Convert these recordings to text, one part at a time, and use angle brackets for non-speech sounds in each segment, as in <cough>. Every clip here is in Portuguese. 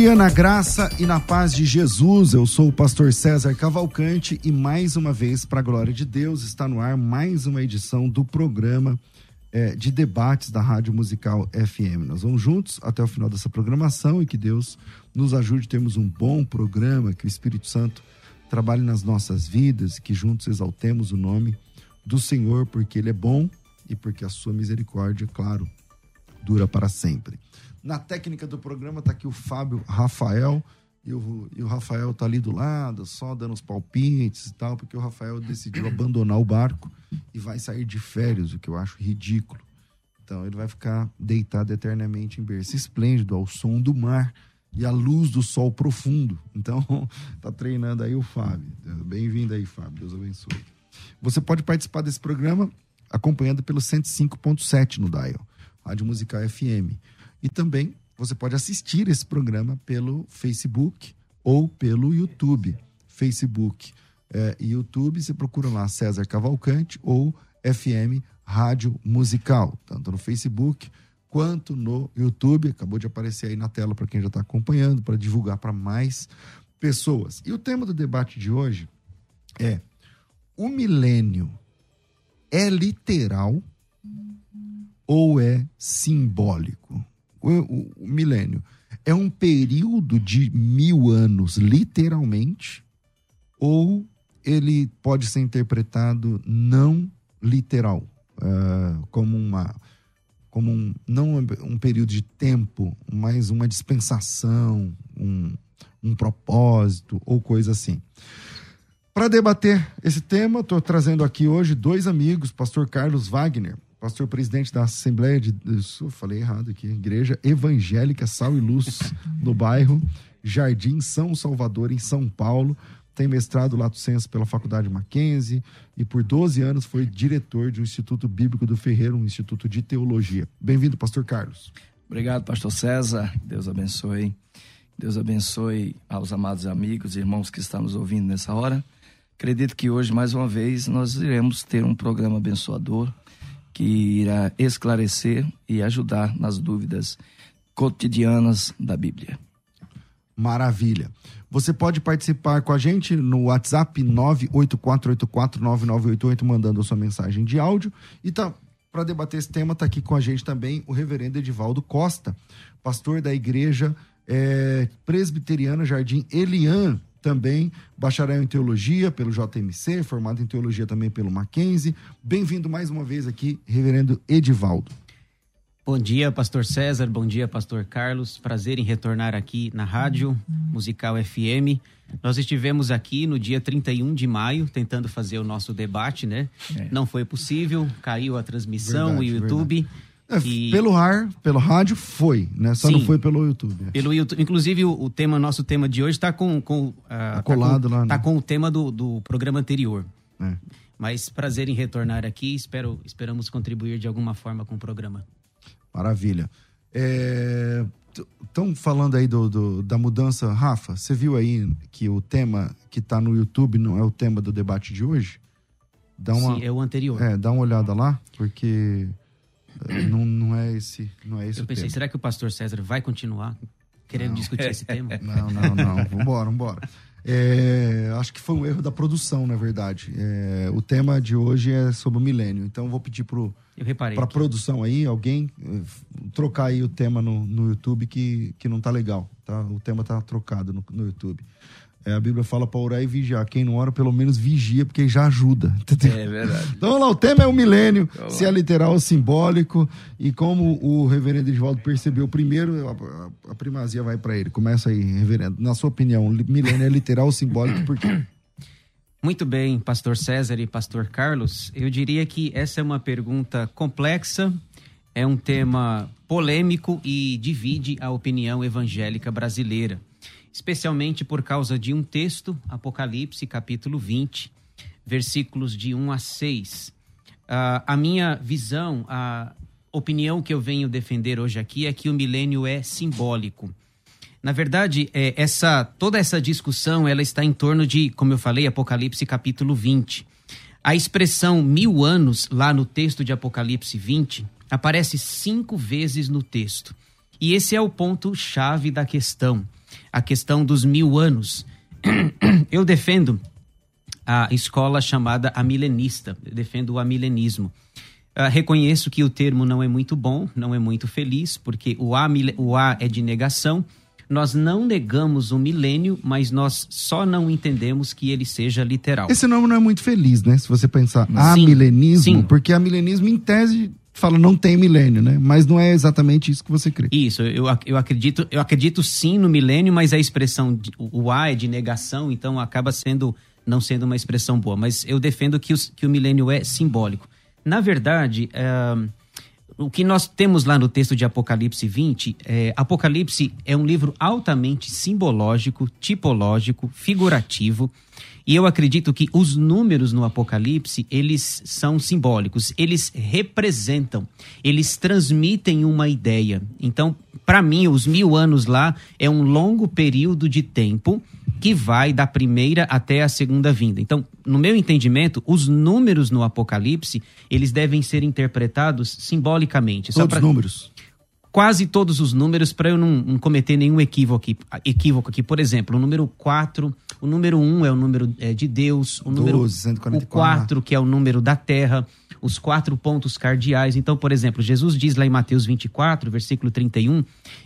Dia na graça e na paz de Jesus. Eu sou o pastor César Cavalcante e mais uma vez, para a glória de Deus, está no ar mais uma edição do programa é, de debates da Rádio Musical FM. Nós vamos juntos até o final dessa programação e que Deus nos ajude a termos um bom programa, que o Espírito Santo trabalhe nas nossas vidas e que juntos exaltemos o nome do Senhor, porque Ele é bom e porque a sua misericórdia, claro, dura para sempre. Na técnica do programa tá aqui o Fábio Rafael. E o, e o Rafael tá ali do lado, só dando os palpites e tal, porque o Rafael decidiu abandonar o barco e vai sair de férias, o que eu acho ridículo. Então ele vai ficar deitado eternamente em berço esplêndido, ao som do mar e à luz do sol profundo. Então <laughs> tá treinando aí o Fábio. Bem-vindo aí, Fábio. Deus abençoe. Você pode participar desse programa acompanhando pelo 105.7 no Dial, Rádio Musical FM. E também você pode assistir esse programa pelo Facebook ou pelo YouTube. Facebook é, e YouTube, você procura lá César Cavalcante ou FM Rádio Musical, tanto no Facebook quanto no YouTube. Acabou de aparecer aí na tela para quem já está acompanhando, para divulgar para mais pessoas. E o tema do debate de hoje é: o milênio é literal ou é simbólico? O, o, milênio é um período de mil anos, literalmente, ou ele pode ser interpretado não literal, uh, como uma como um, não um período de tempo, mas uma dispensação, um, um propósito ou coisa assim. Para debater esse tema, estou trazendo aqui hoje dois amigos, pastor Carlos Wagner, pastor presidente da Assembleia de. falei errado aqui. Igreja Evangélica Sal e Luz, no bairro Jardim São Salvador, em São Paulo. Tem mestrado Lato Senso pela Faculdade Mackenzie e por 12 anos foi diretor de um Instituto Bíblico do Ferreiro, um instituto de teologia. Bem-vindo, pastor Carlos. Obrigado, pastor César. Deus abençoe. Deus abençoe aos amados amigos e irmãos que estão nos ouvindo nessa hora. Acredito que hoje, mais uma vez, nós iremos ter um programa abençoador, que irá esclarecer e ajudar nas dúvidas cotidianas da Bíblia. Maravilha. Você pode participar com a gente no WhatsApp 984849988 mandando a sua mensagem de áudio e tá para debater esse tema tá aqui com a gente também o reverendo Edivaldo Costa, pastor da igreja é, presbiteriana Jardim Elian, também bacharel em teologia pelo JMC, formado em teologia também pelo Mackenzie. Bem-vindo mais uma vez aqui, reverendo Edivaldo. Bom dia, pastor César, bom dia, pastor Carlos. Prazer em retornar aqui na Rádio Musical FM. Nós estivemos aqui no dia 31 de maio tentando fazer o nosso debate, né? É. Não foi possível, caiu a transmissão, verdade, o YouTube. Verdade. É, e... Pelo ar, pelo rádio, foi, né? Só Sim, não foi pelo YouTube. Pelo YouTube. Inclusive, o, o tema, nosso tema de hoje está com, com, uh, tá colado com, lá. Está né? com o tema do, do programa anterior. É. Mas prazer em retornar aqui. Espero, esperamos contribuir de alguma forma com o programa. Maravilha. Estão é... falando aí do, do, da mudança. Rafa, você viu aí que o tema que está no YouTube não é o tema do debate de hoje? Dá uma... Sim, é o anterior. É, dá uma olhada lá, porque não, não é esse, não é esse Eu pensei, tema. será que o pastor César vai continuar querendo não. discutir esse <laughs> tema? Não, não, não. Vambora, vambora. É, acho que foi um erro da produção, na verdade. É, o tema de hoje é sobre o milênio. Então vou pedir pro para produção aí, alguém eh, trocar aí o tema no, no YouTube que, que não tá legal, tá? O tema tá trocado no, no YouTube. É, a Bíblia fala para orar e vigiar. Quem não ora, pelo menos vigia, porque já ajuda. <laughs> Entendeu? É verdade. Então, lá, o tema é o milênio, Olá. se é literal ou simbólico. E como o reverendo Edvaldo percebeu primeiro, a, a primazia vai para ele. Começa aí, reverendo. Na sua opinião, milênio é literal ou simbólico por quê? Muito bem, pastor César e pastor Carlos. Eu diria que essa é uma pergunta complexa, é um tema polêmico e divide a opinião evangélica brasileira especialmente por causa de um texto, Apocalipse, capítulo 20, versículos de 1 a 6. Uh, ah, a minha visão, a opinião que eu venho defender hoje aqui é que o milênio é simbólico. Na verdade, é, essa toda essa discussão ela está em torno de, como eu falei, Apocalipse capítulo 20. A expressão mil anos, lá no texto de Apocalipse 20, aparece cinco vezes no texto. E esse é o ponto-chave da questão a questão dos mil anos. <clears throat> Eu defendo a escola chamada amilenista, eu defendo o amilenismo. Uh, reconheço que o termo não é muito bom, não é muito feliz, porque o A, o A é de negação. Nós não negamos o milênio, mas nós só não entendemos que ele seja literal. Esse nome não é muito feliz, né? Se você pensar amilenismo, porque amilenismo, em tese, fala não tem milênio, né? Mas não é exatamente isso que você crê. Isso, eu, eu acredito, eu acredito sim no milênio, mas a expressão de, o A é de negação, então acaba sendo não sendo uma expressão boa. Mas eu defendo que, os, que o milênio é simbólico. Na verdade, é, o que nós temos lá no texto de Apocalipse 20, é, Apocalipse é um livro altamente simbológico, tipológico, figurativo. E eu acredito que os números no Apocalipse, eles são simbólicos, eles representam, eles transmitem uma ideia. Então, para mim, os mil anos lá é um longo período de tempo que vai da primeira até a segunda vinda. Então, no meu entendimento, os números no Apocalipse, eles devem ser interpretados simbolicamente. Todos os números? Quase todos os números, para eu não, não, cometer nenhum equívoco aqui, equívoco aqui. Por exemplo, o número 4, o número 1 é o número é, de Deus, o número 12, 144. o 4, que é o número da terra, os quatro pontos cardeais. Então, por exemplo, Jesus diz lá em Mateus 24, versículo 31,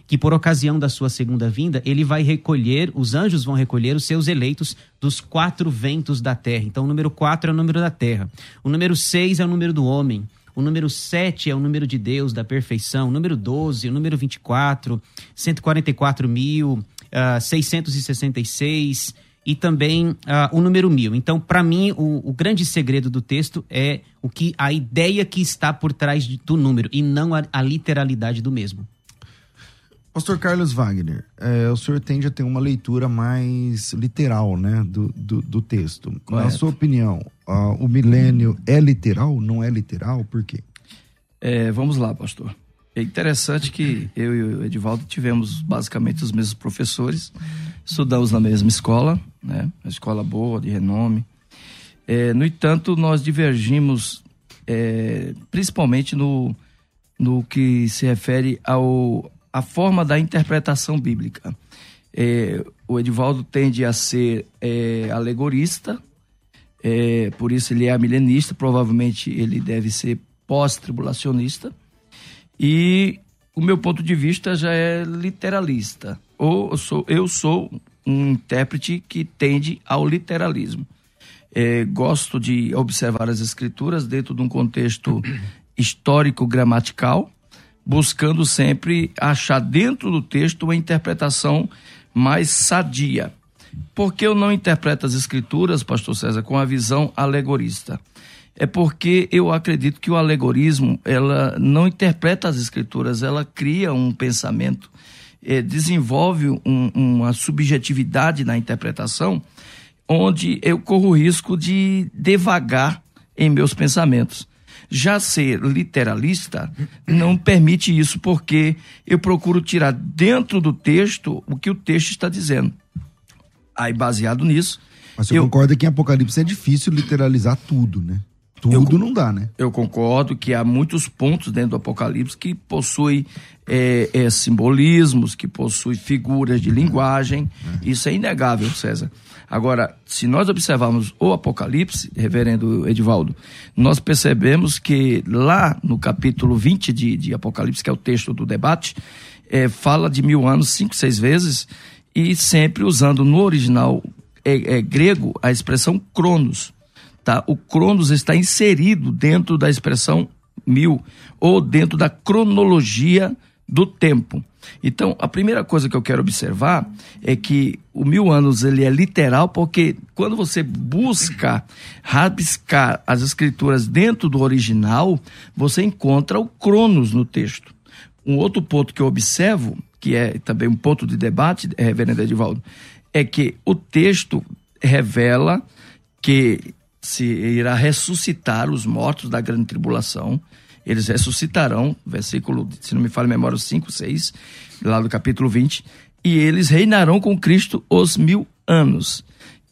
que por ocasião da sua segunda vinda, ele vai recolher, os anjos vão recolher os seus eleitos dos quatro ventos da terra. Então, o número 4 é o número da terra. O número 6 é o número do homem. O número 7 é o número de Deus, da perfeição. O número 12, o número 24, 144 mil, uh, 666 e também uh, o número mil. Então, para mim, o, o, grande segredo do texto é o que a ideia que está por trás do número e não a, a literalidade do mesmo. Pastor Carlos Wagner, é, o senhor tende a ter uma leitura mais literal, né, do, do, do texto. Correto. Na sua opinião, uh, o milênio é literal? Não é literal? Por quê? É, vamos lá, pastor. É interessante que eu e o Edivaldo tivemos basicamente os mesmos professores, estudamos na mesma escola, né? Uma escola boa, de renome. É, no entanto, nós divergimos é, principalmente no, no que se refere ao a forma da interpretação bíblica. É, o Edivaldo tende a ser é, alegorista, é, por isso ele é milenista, provavelmente ele deve ser pós-tribulacionista. E o meu ponto de vista já é literalista. Ou eu sou, eu sou um intérprete que tende ao literalismo. É, gosto de observar as escrituras dentro de um contexto <clears throat> histórico-gramatical, buscando sempre achar dentro do texto uma interpretação mais sadia. Por que eu não interpreto as escrituras, pastor César, com a visão alegorista? é porque eu acredito que o alegorismo ela não interpreta as escrituras, ela cria um pensamento, é, desenvolve um, uma subjetividade na interpretação, onde eu corro o risco de devagar em meus pensamentos. Já ser literalista não permite isso, porque eu procuro tirar dentro do texto o que o texto está dizendo. Aí, baseado nisso. Mas você eu... concorda que em Apocalipse é difícil literalizar tudo, né? Tudo eu, não dá, né? Eu concordo que há muitos pontos dentro do Apocalipse que possuem é, é, simbolismos, que possuem figuras de linguagem. É. Isso é inegável, César. Agora, se nós observarmos o Apocalipse, reverendo Edivaldo, nós percebemos que lá no capítulo 20 de, de Apocalipse, que é o texto do debate, é, fala de mil anos cinco, seis vezes e sempre usando no original é, é grego a expressão cronos. Tá? O cronos está inserido dentro da expressão mil ou dentro da cronologia do tempo. Então, a primeira coisa que eu quero observar é que o mil anos ele é literal porque quando você busca rabiscar as escrituras dentro do original, você encontra o cronos no texto. Um outro ponto que eu observo, que é também um ponto de debate, reverendo Edivaldo, é que o texto revela que se irá ressuscitar os mortos da grande tribulação, eles ressuscitarão, versículo, se não me falha a memória, 5, 6, lá do capítulo 20, e eles reinarão com Cristo os mil anos.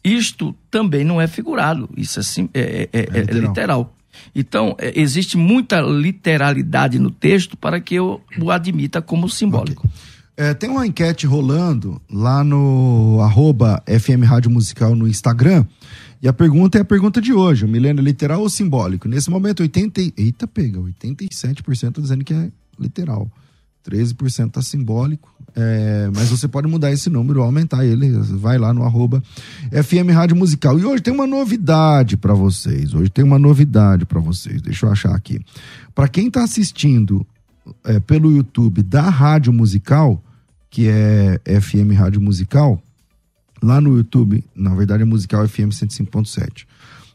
Isto também não é figurado, isso é, é, é, é literal. literal. Então, existe muita literalidade no texto para que eu o admita como simbólico. Okay. tem uma enquete rolando lá no arroba FM Rádio Musical no Instagram. E a pergunta é a pergunta de hoje: o milênio é literal ou simbólico? Nesse momento, 80. Eita, pega, 87% dizendo que é literal. 13% tá simbólico. É, mas você pode mudar esse número, aumentar ele. Vai lá no arroba FM Rádio Musical. E hoje tem uma novidade para vocês. Hoje tem uma novidade para vocês. Deixa eu achar aqui. Para quem tá assistindo é, pelo YouTube da Rádio Musical, que é FM Rádio Musical, lá no YouTube, na verdade é Musical FM 105.7.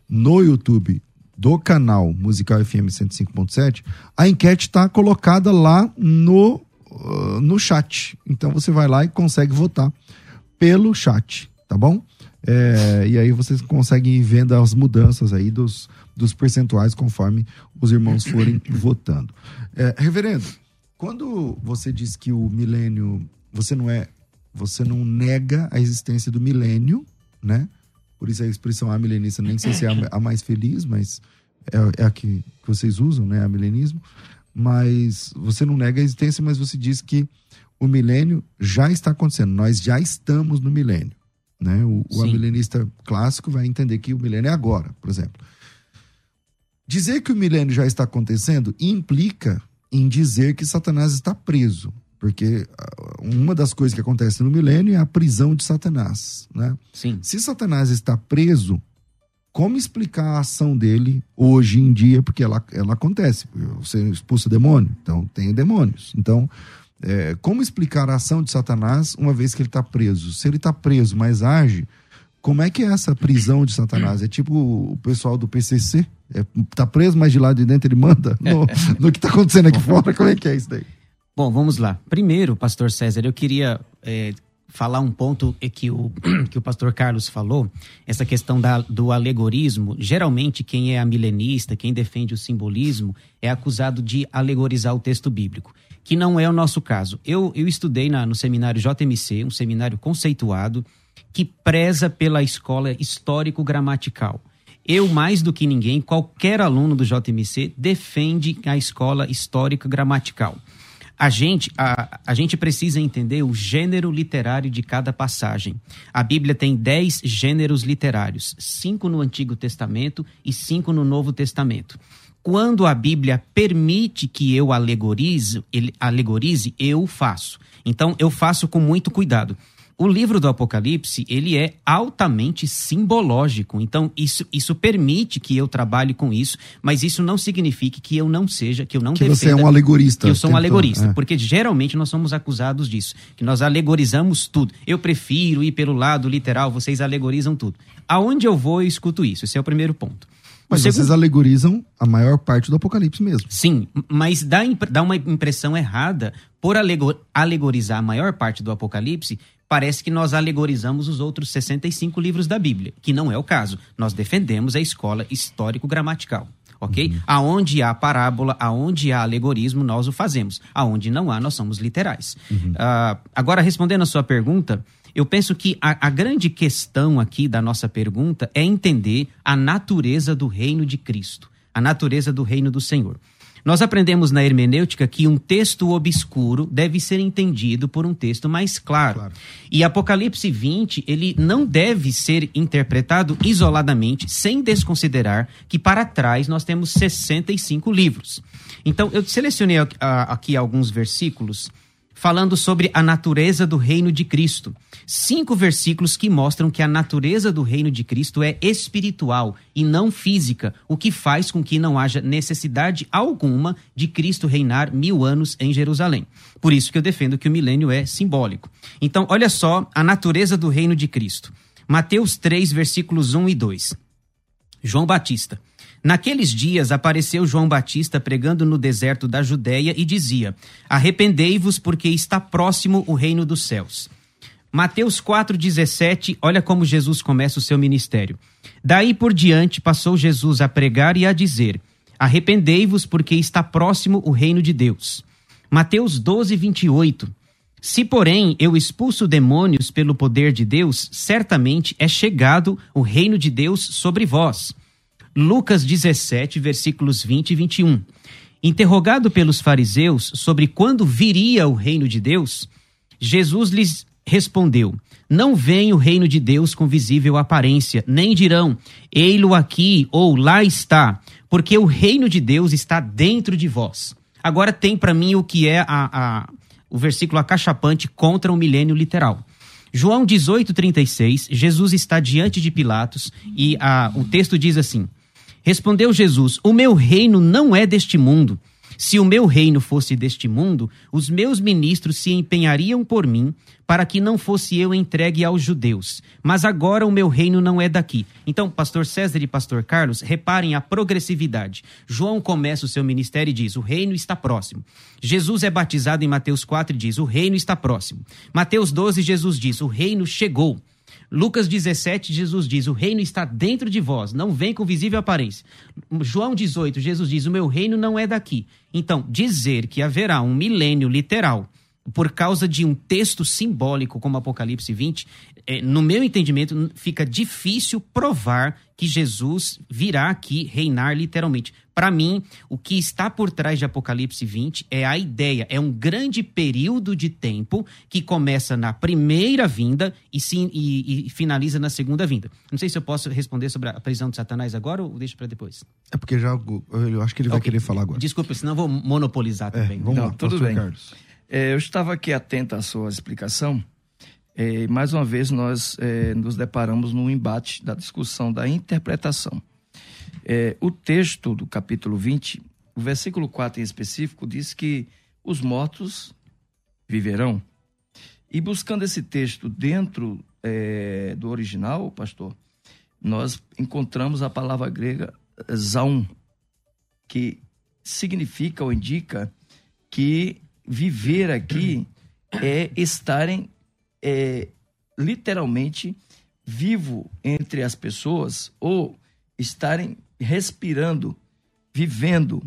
No YouTube do canal Musical FM 105.7, a enquete está colocada lá no, uh, no chat. Então você vai lá e consegue votar pelo chat, tá bom? É, e aí vocês conseguem ir vendo as mudanças aí dos, dos percentuais conforme os irmãos forem <coughs> votando. É, reverendo, quando você diz que o milênio, você não é você não nega a existência do milênio, né? Por isso a expressão a milenista, nem sei se é a, a mais feliz, mas é, é a que, que, vocês usam, né? A milenismo. Mas você não nega a existência, mas você diz que o milênio já está acontecendo. Nós já estamos no milênio. Né? O, o milenista clássico vai entender que o milênio é agora, por exemplo. Dizer que o milênio já está acontecendo implica em dizer que Satanás está preso. Porque ah, uma das coisas que acontece no milênio é a prisão de Satanás, né? Sim. Se Satanás está preso, como explicar a ação dele hoje em dia? Porque ela, ela acontece. Você expulsa demônio, então tem demônios. Então, é, como explicar a ação de Satanás uma vez que ele está preso? Se ele está preso, mas age, como é que é essa prisão de Satanás? É tipo o pessoal do PCC? É, tá preso, mas de lá de dentro ele manda no, <laughs> no que está acontecendo aqui fora? Como é que é isso daí? Bom, vamos lá. Primeiro, pastor César, eu queria é, falar um ponto que o, <clears throat> que o pastor Carlos falou, essa questão da, do alegorismo. Geralmente, quem é amilenista, quem defende o simbolismo, é acusado de alegorizar o texto bíblico, que não é o nosso caso. Eu, eu estudei na, no seminário JMC, um seminário conceituado, que preza pela escola histórico-gramatical. Eu, mais do que ninguém, qualquer aluno do JMC defende a escola histórico-gramatical a gente, a, a gente precisa entender o gênero literário de cada passagem. A Bíblia tem dez gêneros literários, cinco no Antigo Testamento e cinco no Novo Testamento. Quando a Bíblia permite que eu alegorize, ele alegorize, eu faço. Então eu faço com muito cuidado o livro do Apocalipse, ele é altamente simbológico. Então, isso, isso permite que eu trabalhe com isso, mas isso não significa que eu não seja, que eu não que defenda... você é um alegorista. Eu sou um alegorista, é. porque geralmente nós somos acusados disso, que nós alegorizamos tudo. Eu prefiro ir pelo lado literal, vocês alegorizam tudo. Aonde eu vou, eu escuto isso. Esse é o primeiro ponto. Mas segundo... vocês alegorizam a maior parte do Apocalipse mesmo. Sim, mas dá, dá uma impressão errada por alegorizar a maior parte do Apocalipse, parece que nós alegorizamos os outros 65 livros da Bíblia, que não é o caso. Nós defendemos a escola histórico-gramatical. Ok? Uhum. Aonde há parábola, aonde há alegorismo, nós o fazemos. Aonde não há, nós somos literais. Uhum. Uh, agora, respondendo a sua pergunta, eu penso que a, a, grande questão aqui da nossa pergunta é entender a natureza do reino de Cristo, a natureza do reino do Senhor. Nós aprendemos na hermenêutica que um texto obscuro deve ser entendido por um texto mais claro. claro. E Apocalipse 20, ele não deve ser interpretado isoladamente, sem desconsiderar que para trás nós temos 65 livros. Então, eu selecionei aqui alguns versículos falando sobre a natureza do reino de Cristo. Cinco versículos que mostram que a natureza do reino de Cristo é espiritual e não física, o que faz com que não haja necessidade alguma de Cristo reinar mil anos em Jerusalém. Por isso que eu defendo que o milênio é simbólico. Então, olha só a natureza do reino de Cristo. Mateus 3, versículos 1 e 2. João Batista. Naqueles dias apareceu João Batista pregando no deserto da Judéia e dizia: Arrependei-vos, porque está próximo o reino dos céus. Mateus 4,17, olha como Jesus começa o seu ministério. Daí por diante passou Jesus a pregar e a dizer: Arrependei-vos, porque está próximo o reino de Deus. Mateus 12, 28. Se, porém, eu expulso demônios pelo poder de Deus, certamente é chegado o reino de Deus sobre vós. Lucas 17, versículos 20 e 21. Interrogado pelos fariseus sobre quando viria o reino de Deus, Jesus lhes respondeu: Não vem o reino de Deus com visível aparência, nem dirão: Ei-lo aqui ou lá está, porque o reino de Deus está dentro de vós. Agora tem para mim o que é a, a, o versículo acachapante contra o milênio literal. João 18,36, Jesus está diante de Pilatos e a, o texto diz assim: Respondeu Jesus: O meu reino não é deste mundo. Se o meu reino fosse deste mundo, os meus ministros se empenhariam por mim para que não fosse eu entregue aos judeus. Mas agora o meu reino não é daqui. Então, pastor César e pastor Carlos, reparem a progressividade. João começa o seu ministério e diz: "O reino está próximo". Jesus é batizado em Mateus 4 e diz: "O reino está próximo". Mateus 12, Jesus diz: "O reino chegou". Lucas 17, Jesus diz: O reino está dentro de vós, não vem com visível aparência. João 18, Jesus diz: O meu reino não é daqui. Então, dizer que haverá um milênio literal por causa de um texto simbólico como Apocalipse 20, é, no meu entendimento, fica difícil provar que Jesus virá aqui reinar literalmente. Para mim, o que está por trás de Apocalipse 20 é a ideia, é um grande período de tempo que começa na primeira vinda e, sim, e, e finaliza na segunda vinda. Não sei se eu posso responder sobre a prisão de Satanás agora ou deixo para depois. É porque já eu acho que ele vai okay. querer falar agora. Desculpa, senão eu vou monopolizar é, também. É, vamos Não, lá, tudo bem. Carlos. É, eu estava aqui atento à sua explicação. É, mais uma vez, nós é, nos deparamos no embate da discussão da interpretação. É, o texto do capítulo 20, o versículo 4 em específico, diz que os mortos viverão. E buscando esse texto dentro é, do original, pastor, nós encontramos a palavra grega zaum, que significa ou indica que viver aqui <clears throat> é estarem é, literalmente vivo entre as pessoas ou estarem respirando, vivendo,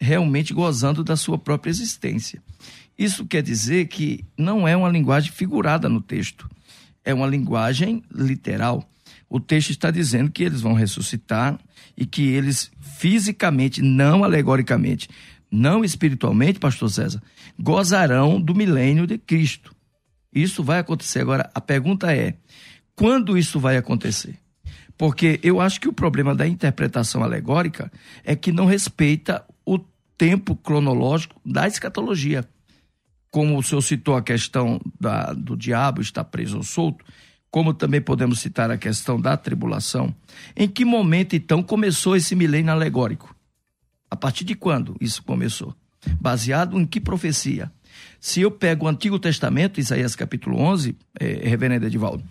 realmente gozando da sua própria existência. Isso quer dizer que não é uma linguagem figurada no texto, é uma linguagem literal. O texto está dizendo que eles vão ressuscitar e que eles fisicamente, não alegoricamente, não espiritualmente, pastor César, gozarão do milênio de Cristo. Isso vai acontecer. Agora, a pergunta é: quando isso vai acontecer? Porque eu acho que o problema da interpretação alegórica é que não respeita o tempo cronológico da escatologia. Como o senhor citou a questão da, do diabo estar preso ou solto, como também podemos citar a questão da tribulação. Em que momento, então, começou esse milênio alegórico? A partir de quando isso começou? Baseado em que profecia? Se eu pego o Antigo Testamento, Isaías capítulo 11, é, reverendo Edivaldo,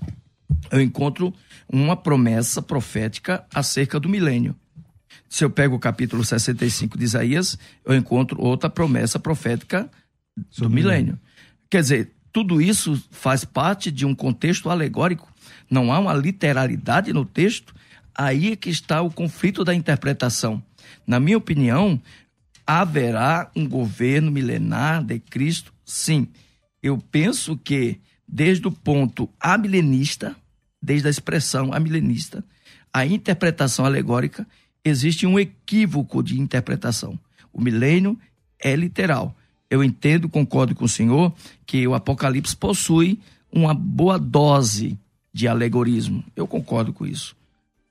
eu encontro uma promessa profética acerca do milênio. Se eu pego o capítulo 65 de Isaías, eu encontro outra promessa profética do milênio. Quer dizer, tudo isso faz parte de um contexto alegórico. Não há uma literalidade no texto. Aí é que está o conflito da interpretação. Na minha opinião, haverá um governo milenar de Cristo? Sim. Eu penso que, desde o ponto amilenista, desde a expressão amilenista, a interpretação alegórica, existe um equívoco de interpretação. O milênio é literal. Eu entendo, concordo com o senhor, que o Apocalipse possui uma boa dose de alegorismo. Eu concordo com isso.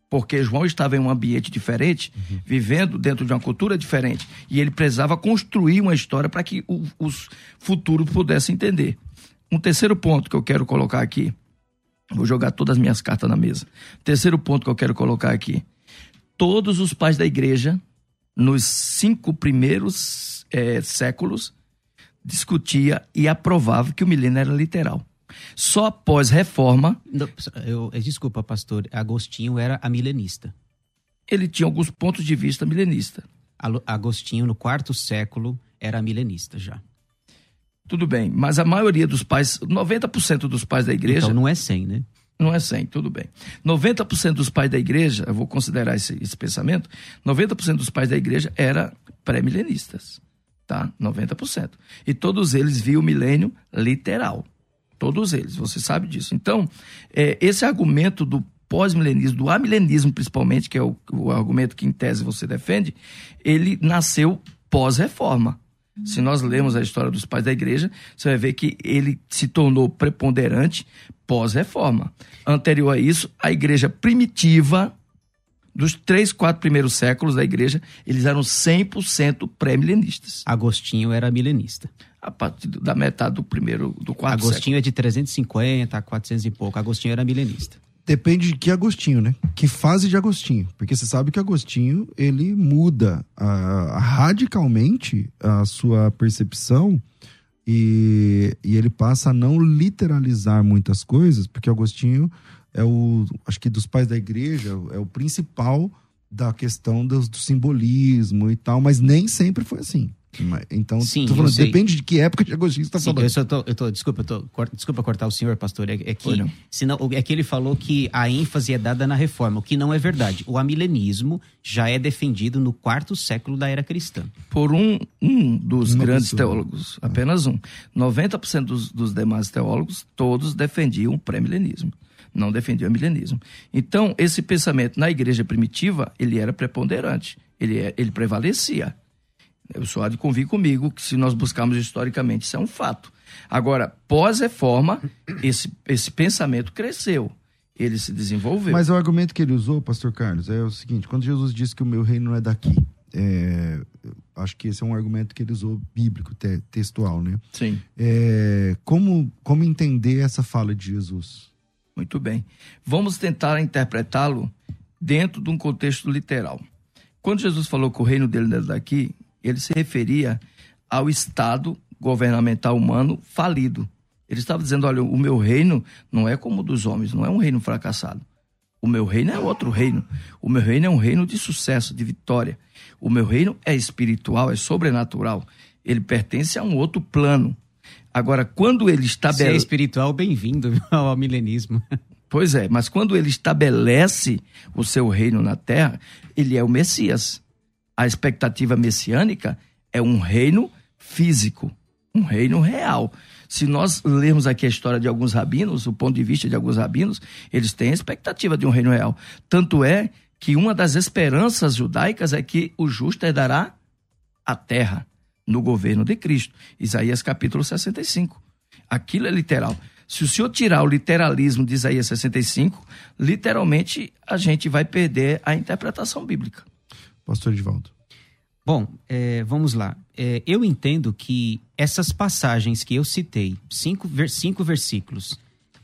porque João estava em um ambiente diferente, uhum. vivendo dentro de uma cultura diferente, e ele precisava construir uma história para que o, os futuros pudessem entender. Um terceiro ponto que eu quero colocar aqui, vou jogar todas as minhas cartas na mesa. Terceiro ponto que eu quero colocar aqui: todos os pais da igreja, nos cinco primeiros é, séculos, discutia e aprovava que o milênio era literal. Só após reforma. Não, eu, eh, desculpa, pastor. Agostinho era amilenista. Ele tinha alguns pontos de vista milenista. Agostinho, no quarto século, era milenista já. Tudo bem, mas a maioria dos pais, 90% dos pais da igreja. Então não é 100, né? Não é 100, tudo bem. 90% dos pais da igreja, eu vou considerar esse, esse pensamento, 90% dos pais da igreja eram pré-milenistas, tá? 90%. E todos eles viam o milênio literal. Todos eles, você sabe disso. Então, é, esse argumento do pós-milenismo, do amilenismo principalmente, que é o, o, argumento que em tese você defende, ele nasceu pós-reforma. Se nós lemos a história dos pais da igreja, você vai ver que ele se tornou preponderante pós-reforma. Anterior a isso, a igreja primitiva, dos três, quatro primeiros séculos da igreja, eles eram 100% pré-milenistas. Agostinho era milenista a partir da metade do primeiro, do quarto Agostinho século. é de 350 a 400 e pouco. Agostinho era milenista. Depende de que Agostinho, né? Que fase de Agostinho. Porque você sabe que Agostinho, ele muda uh, radicalmente a sua percepção e, e ele passa a não literalizar muitas coisas, porque Agostinho é o, acho que dos pais da igreja, é o principal da questão do, do simbolismo e tal, mas nem sempre foi assim. Então, Sim, falando, depende de que época de Agostinho está falando. Eu, só tô, eu tô, desculpa, eu tô, desculpa cortar o senhor, pastor. É, é que, senão, é que ele falou que a ênfase é dada na reforma, o que não é verdade. O amilenismo já é defendido no quarto século da era cristã. Por um, um dos Uma grandes pessoa. teólogos, apenas um. 90% dos, dos demais teólogos, todos defendiam o pré-milenismo não defendiam o milenismo. Então, esse pensamento na igreja primitiva, ele era preponderante, ele, é, ele prevalecia. O senhor há de convir comigo que se nós buscarmos historicamente, isso é um fato. Agora, pós-reforma, esse, esse pensamento cresceu. Ele se desenvolveu. Mas o argumento que ele usou, pastor Carlos, é o seguinte: quando Jesus disse que o meu reino não é daqui, é, acho que esse é um argumento que ele usou bíblico, te, textual, né? Sim. É, como, como entender essa fala de Jesus? Muito bem. Vamos tentar interpretá-lo dentro de um contexto literal. Quando Jesus falou que o reino dele não é daqui, ele se referia ao Estado governamental humano falido. Ele estava dizendo: olha, o meu reino não é como o dos homens, não é um reino fracassado. O meu reino é outro reino. O meu reino é um reino de sucesso, de vitória. O meu reino é espiritual, é sobrenatural. Ele pertence a um outro plano. Agora, quando ele estabelece. Se é espiritual, bem-vindo ao milenismo. <laughs> Pois é, mas quando ele estabelece o seu reino na terra, ele é o Messias a expectativa messiânica é um reino físico, um reino real. Se nós lermos aqui a história de alguns rabinos, o ponto de vista de alguns rabinos, eles têm a expectativa de um reino real. Tanto é que uma das esperanças judaicas é que o justo herdará a terra no governo de Cristo. Isaías capítulo 65. Aquilo é literal. Se o senhor tirar o literalismo de Isaías 65, literalmente a gente vai perder a interpretação bíblica. Pastor Edivaldo. Bom, é, vamos lá. É, eu entendo que essas passagens que eu citei, cinco, cinco versículos,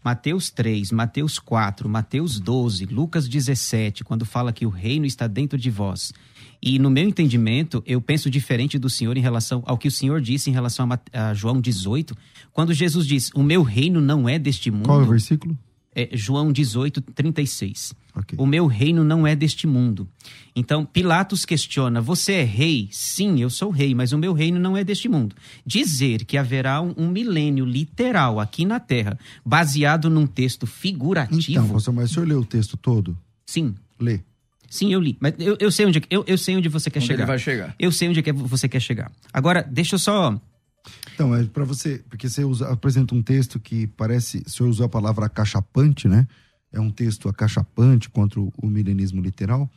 Mateus 3, Mateus 4, Mateus 12, Lucas 17, quando fala que o reino está dentro de vós. E no meu entendimento, eu penso diferente do Senhor em relação ao que o Senhor disse em relação a, João 18, quando Jesus diz: O meu reino não é deste mundo. Qual é o versículo? É João 18, 36. Okay. O meu reino não é deste mundo. Então, Pilatos questiona: Você é rei? Sim, eu sou rei, mas o meu reino não é deste mundo. Dizer que haverá um, um milênio literal aqui na Terra, baseado num texto figurativo. Então, você, mas o senhor leu o texto todo? Sim. Lê. Sim, eu li. Mas eu, eu sei onde eu, eu sei onde você quer onde chegar. Ele vai chegar. Eu sei onde é você quer chegar. Agora, deixa eu só então, é para você, porque você usa, apresenta um texto que parece, o senhor usou a palavra acachapante, né? É um texto acachapante contra o, o milenismo literal.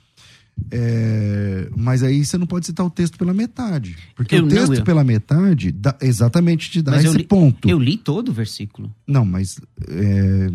É, mas aí você não pode citar o texto pela metade. Porque eu o texto não, pela metade dá, exatamente te dá mas esse li, ponto. Eu li todo o versículo. Não, mas é,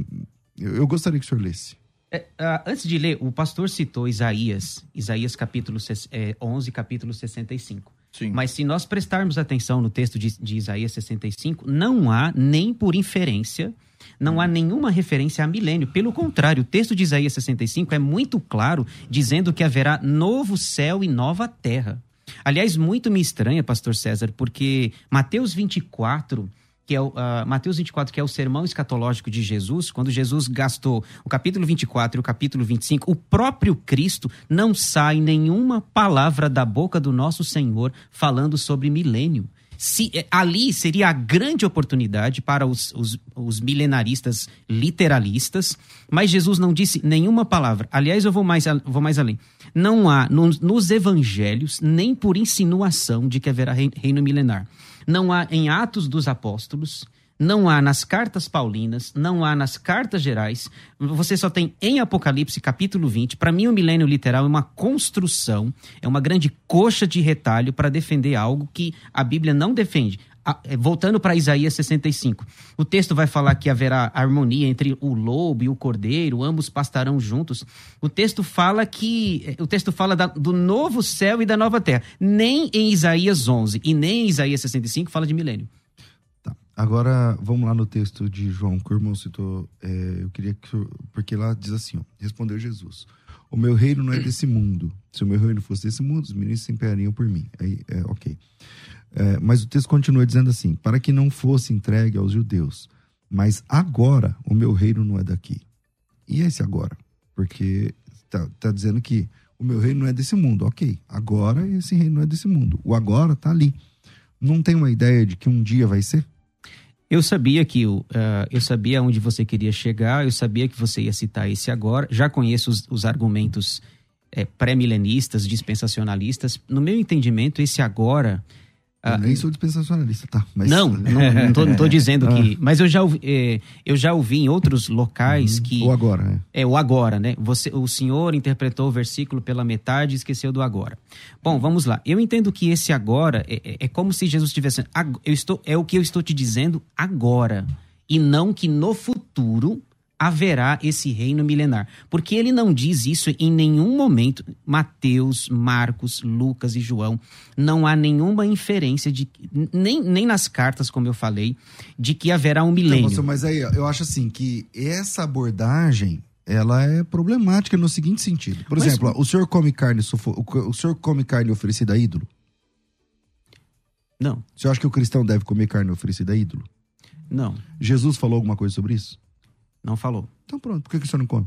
eu, eu, gostaria que o senhor lesse. É, uh, antes de ler, o pastor citou Isaías, Isaías capítulo é, 11, capítulo 65. Sim. Mas se nós prestarmos atenção no texto de, de Isaías 65, não há nem por inferência, não há nenhuma referência a milênio. Pelo contrário, o texto de Isaías 65 é muito claro, dizendo que haverá novo céu e nova terra. Aliás, muito me estranha, pastor César, porque Mateus 24 que é o uh, Mateus 24, que é o sermão escatológico de Jesus, quando Jesus gastou o capítulo 24 e o capítulo 25, o próprio Cristo não sai nenhuma palavra da boca do nosso Senhor falando sobre milênio. Se, eh, ali seria a grande oportunidade para os, os, os, milenaristas literalistas, mas Jesus não disse nenhuma palavra. Aliás, eu vou mais, vou mais além. Não há nos, nos evangelhos nem por insinuação de que haverá reino milenar não há em Atos dos Apóstolos, não há nas cartas paulinas, não há nas cartas gerais. Você só tem em Apocalipse, capítulo 20. Para mim, o milênio literal é uma construção, é uma grande coxa de retalho para defender algo que a Bíblia não defende. É, voltando para Isaías 65, o texto vai falar que haverá harmonia entre o lobo e o cordeiro, ambos pastarão juntos. O texto fala que o texto fala da, do novo céu e da nova terra. Nem em Isaías 11 e nem em Isaías 65 fala de milênio. Tá. Agora vamos lá no texto de João que o irmão citou. É, eu queria que porque lá diz assim, ó, respondeu Jesus: O meu reino não é desse mundo. Se o meu reino fosse desse mundo, os meninos se empenhariam por mim. Aí, é, ok. É, mas o texto continua dizendo assim: para que não fosse entregue aos judeus. Mas agora o meu reino não é daqui. E esse agora? Porque está tá dizendo que o meu reino não é desse mundo. Ok, agora esse reino não é desse mundo. O agora está ali. Não tem uma ideia de que um dia vai ser? Eu sabia que uh, eu sabia onde você queria chegar, eu sabia que você ia citar esse agora. Já conheço os, os argumentos é, pré-milenistas, dispensacionalistas. No meu entendimento, esse agora ah, nem sou dispensacionalista, tá? Mas... Não, <laughs> não, não, tô, não tô dizendo que. Ah. Mas eu já, ouvi, é, eu já ouvi em outros locais uhum. que. O agora, é. É, o agora, né? Você, o senhor interpretou o versículo pela metade e esqueceu do agora. Bom, vamos lá. Eu entendo que esse agora é, é, é como se Jesus estivesse. Eu estou, é o que eu estou te dizendo agora. E não que no futuro haverá esse reino milenar. Porque ele não diz isso em nenhum momento. Mateus, Marcos, Lucas e João, não há nenhuma inferência de nem, nem nas cartas, como eu falei, de que haverá um milênio. Então, mas aí eu acho assim que essa abordagem ela é problemática no seguinte sentido. Por mas, exemplo, o senhor come carne o senhor come carne oferecida a ídolo? Não. Você acha que o cristão deve comer carne oferecida a ídolo? Não. Jesus falou alguma coisa sobre isso? Não falou. Então pronto, por que, que o senhor não come?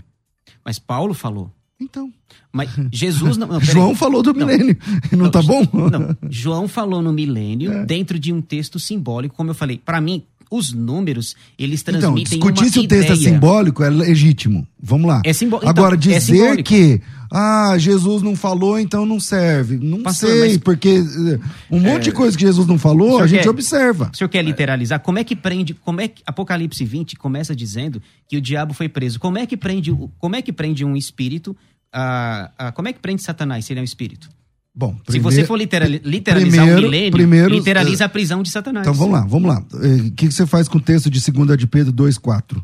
Mas Paulo falou. Então. Mas Jesus não. não <laughs> João falou do milênio. Não, não tá bom? Não. João falou no milênio <laughs> é. dentro de um texto simbólico, como eu falei. Para mim, os números, eles então, transmitem então, discutir se o texto é simbólico é legítimo. Vamos lá. É simbó... Agora, então, é dizer é que ah, Jesus não falou, então não serve. Não Pastor, sei, mas... porque eh, um monte é... de coisa que Jesus não falou, a gente quer... observa. O senhor quer literalizar? Como é que prende, como é que Apocalipse 20 começa dizendo que o diabo foi preso? Como é que prende, como é que prende um espírito? Ah, ah, como é que prende Satanás se ele é um espírito? Bom, primeiro, se você for literalizar primeiro, o milênio, primeiro, literaliza a prisão de Satanás. Então vamos lá, vamos lá. O que, que você faz com o texto de 2 de Pedro 2,4?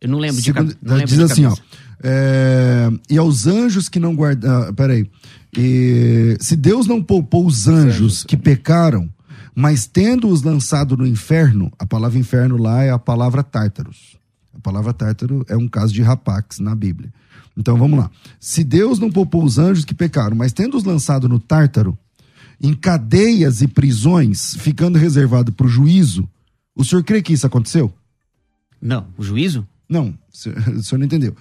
Eu não lembro Segunda, de cabeça. Diz assim, ó. É, e aos anjos que não guardaram. Ah, peraí. E, se Deus não poupou os anjos que pecaram, mas tendo-os lançado no inferno, a palavra inferno lá é a palavra tártaros. A palavra tártaro é um caso de rapax na Bíblia. Então vamos lá. Se Deus não poupou os anjos que pecaram, mas tendo-os lançado no tártaro, em cadeias e prisões, ficando reservado para o juízo, o senhor crê que isso aconteceu? Não. O juízo? Não, <laughs> o senhor não entendeu.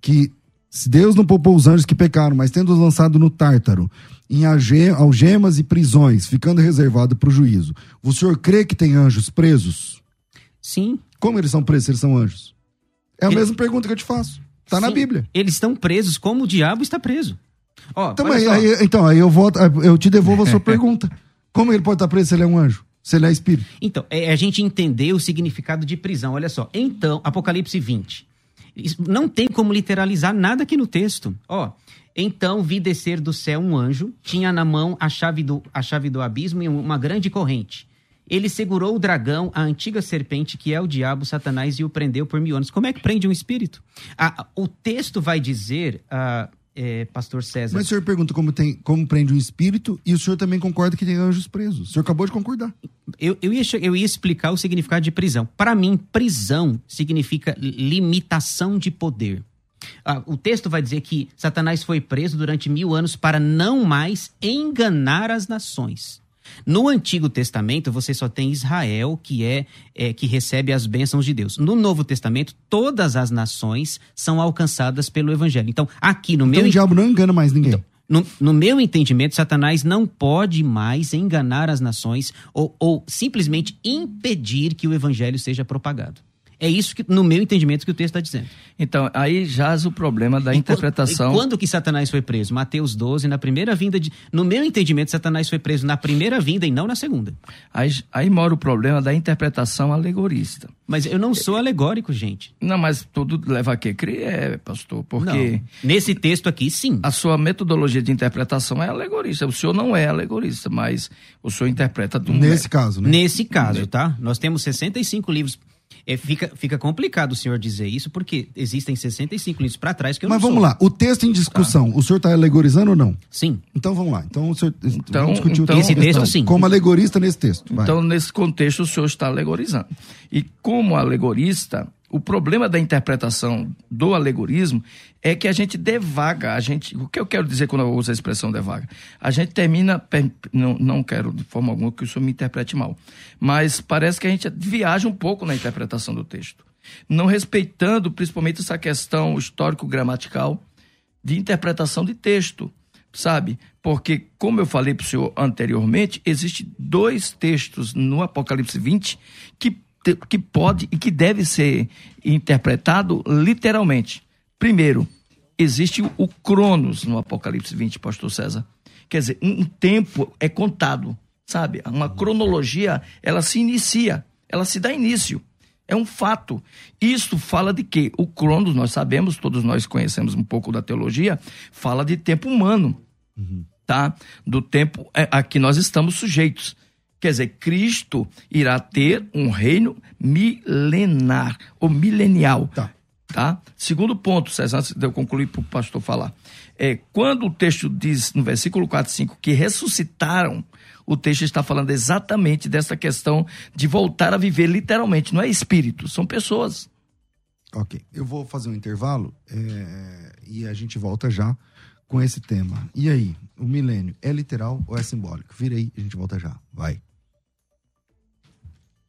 Que se Deus não poupou os anjos que pecaram, mas tendo-os lançado no tártaro, em algemas e prisões, ficando reservado para o juízo, o senhor crê que tem anjos presos? Sim. Como eles são presos eles são anjos? É a mesma pergunta que eu te faço. Está na Bíblia. Eles estão presos como o diabo está preso. Ó, então, aí, aí, então, aí eu volto, eu te devolvo a sua pergunta. Como ele pode estar preso se ele é um anjo? Se ele é espírito? Então, é a gente entender o significado de prisão. Olha só. Então, Apocalipse 20. Não tem como literalizar nada aqui no texto. Ó, então vi descer do céu um anjo, tinha na mão a chave do, a chave do abismo e uma grande corrente. Ele segurou o dragão, a antiga serpente, que é o diabo, Satanás, e o prendeu por mil anos. Como é que prende um espírito? Ah, o texto vai dizer, ah, é, pastor César. Mas o senhor pergunta como, tem, como prende um espírito e o senhor também concorda que tem anjos presos. O senhor acabou de concordar. Eu, eu, ia, eu ia explicar o significado de prisão. Para mim, prisão significa limitação de poder. Ah, o texto vai dizer que Satanás foi preso durante mil anos para não mais enganar as nações. No Antigo Testamento, você só tem Israel, que é, é, que recebe as bênçãos de Deus. No Novo Testamento, todas as nações são alcançadas pelo Evangelho. Então, aqui no então, meu. o diabo não engana mais ninguém. Então, no, no, meu entendimento, Satanás não pode mais enganar as nações ou, ou simplesmente impedir que o evangelho seja propagado. É isso que, no meu entendimento, que o texto está dizendo. Então, aí jaz o problema da e interpretação. Quando, quando que Satanás foi preso? Mateus 12, na primeira vinda de. No meu entendimento, Satanás foi preso na primeira vinda e não na segunda. Aí, aí mora o problema da interpretação alegorista. Mas eu não sou alegórico, gente. Não, mas tudo leva a quê? É, pastor, porque. Não. Nesse texto aqui, sim. A sua metodologia de interpretação é alegorista. O senhor não é alegorista, mas o senhor interpreta do Nesse caso, né? Nesse caso, tá? Nós temos 65 livros é, fica, fica complicado o senhor dizer isso, porque existem 65 livros para trás que eu Mas não vamos sou. lá, o texto em discussão, tá. o senhor está alegorizando ou não? Sim. Então vamos lá. Então o senhor então, discutir então, esse texto, sim. Como alegorista nesse texto. Vai. Então, nesse contexto, o senhor está alegorizando. E como alegorista, o problema da interpretação do alegorismo é que a gente devaga, a gente, o que eu quero dizer quando eu uso a expressão devaga? A gente termina, não, não quero de forma alguma que isso me interprete mal, mas parece que a gente viaja um pouco na interpretação do texto, não respeitando principalmente essa questão histórico-gramatical de interpretação de texto, sabe? Porque, como eu falei para o senhor anteriormente, existem dois textos no Apocalipse 20 que que pode e que deve ser interpretado literalmente. Primeiro, existe o Cronos no Apocalipse 20, pastor César. Quer dizer, um tempo é contado, sabe? Uma cronologia, ela se inicia, ela se dá início. É um fato. Isso fala de quê? O Cronos, nós sabemos, todos nós conhecemos um pouco da teologia, fala de tempo humano, uhum. tá? Do tempo a que nós estamos sujeitos. Quer dizer, Cristo irá ter um reino milenar ou milenial. Tá. tá? Segundo ponto, César, antes de eu concluir para o pastor falar. É, quando o texto diz no versículo 4 e 5 que ressuscitaram, o texto está falando exatamente dessa questão de voltar a viver literalmente. Não é espírito, são pessoas. Ok. Eu vou fazer um intervalo é, e a gente volta já com esse tema. E aí, o milênio é literal ou é simbólico? Vira aí, a gente volta já. Vai.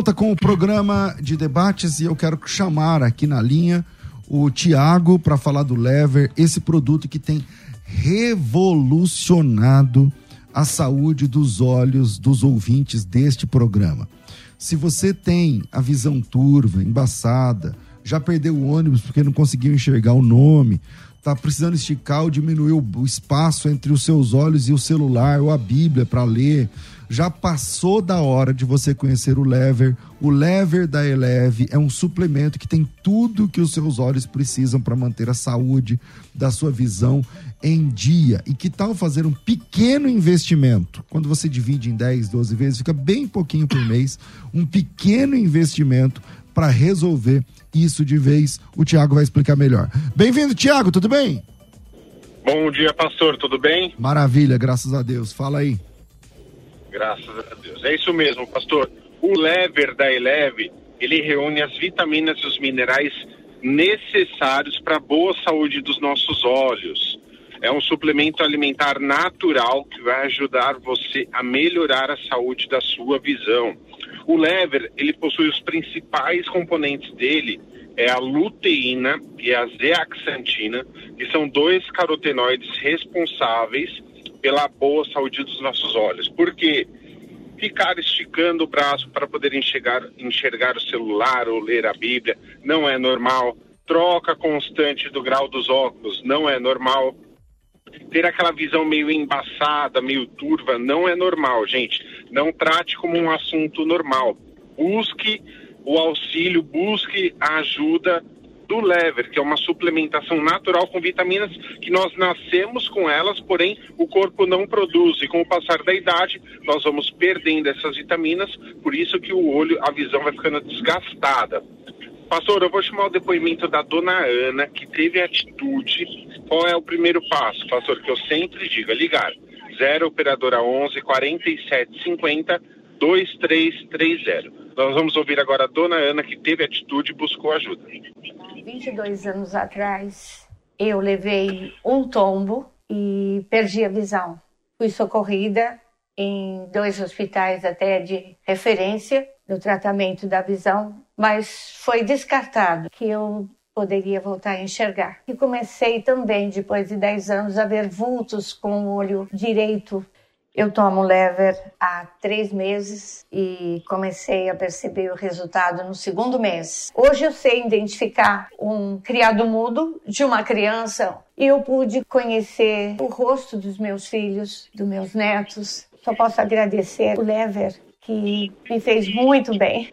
volta com o programa de debates e eu quero chamar aqui na linha o Tiago para falar do Lever, esse produto que tem revolucionado a saúde dos olhos dos ouvintes deste programa. Se você tem a visão turva, embaçada, já perdeu o ônibus porque não conseguiu enxergar o nome, tá precisando esticar ou diminuir o, espaço entre os seus olhos e o celular ou a Bíblia para ler. Já passou da hora de você conhecer o Lever. O Lever da Eleve é um suplemento que tem tudo que os seus olhos precisam para manter a saúde da sua visão em dia. E que tal fazer um pequeno investimento? Quando você divide em 10, 12 vezes, fica bem pouquinho por mês. Um pequeno investimento para resolver isso de vez. O Tiago vai explicar melhor. Bem-vindo, Tiago, tudo bem? Bom dia, pastor, tudo bem? Maravilha, graças a Deus. Fala aí. Graças a Deus. É isso mesmo, pastor. O lever da Eleve, ele reúne as vitaminas e os minerais necessários para a boa saúde dos nossos olhos. É um suplemento alimentar natural que vai ajudar você a melhorar a saúde da sua visão. O lever, ele possui os principais componentes dele, é a luteína e a zeaxantina, que são dois carotenoides responsáveis pela boa saúde dos nossos olhos. Porque ficar esticando o braço para poder enxergar, enxergar o celular ou ler a Bíblia não é normal. Troca constante do grau dos óculos não é normal. Ter aquela visão meio embaçada, meio turva, não é normal, gente. Não trate como um assunto normal. Busque o auxílio, busque a ajuda do lever, que é uma suplementação natural com vitaminas que nós nascemos com elas, porém o corpo não produz. E com o passar da idade, nós vamos perdendo essas vitaminas, por isso que o olho, a visão vai ficando desgastada. Pastor, eu vou chamar o depoimento da dona Ana, que teve atitude. Qual é o primeiro passo, pastor? Que eu sempre digo, é ligar. 0 operadora 11 47 50 2330. Nós vamos ouvir agora a dona Ana, que teve atitude e buscou ajuda. 22 anos atrás, eu levei um tombo e perdi a visão. Fui socorrida em dois hospitais até de referência no tratamento da visão, mas foi descartado que eu poderia voltar a enxergar. E comecei também, depois de 10 anos, a ver vultos com o olho direito eu tomo lever há três meses e comecei a perceber o resultado no segundo mês. Hoje eu sei identificar um criado mudo de uma criança e eu pude conhecer o rosto dos meus filhos, dos meus netos. Só posso agradecer o lever que me fez muito bem.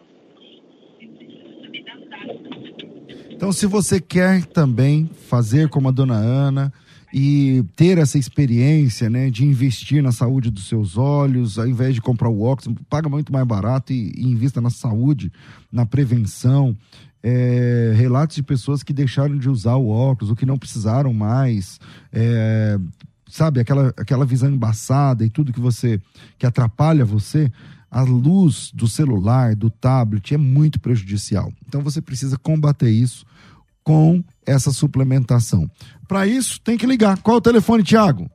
Então, se você quer também fazer como a dona Ana, e ter essa experiência, né, de investir na saúde dos seus olhos, ao invés de comprar o óculos, paga muito mais barato e, e invista na saúde, na prevenção. É, relatos de pessoas que deixaram de usar o óculos, ou que não precisaram mais, é, sabe, aquela, aquela visão embaçada e tudo que você que atrapalha você, a luz do celular, do tablet é muito prejudicial. Então você precisa combater isso com essa suplementação. Para isso, tem que ligar. Qual é o telefone, Tiago?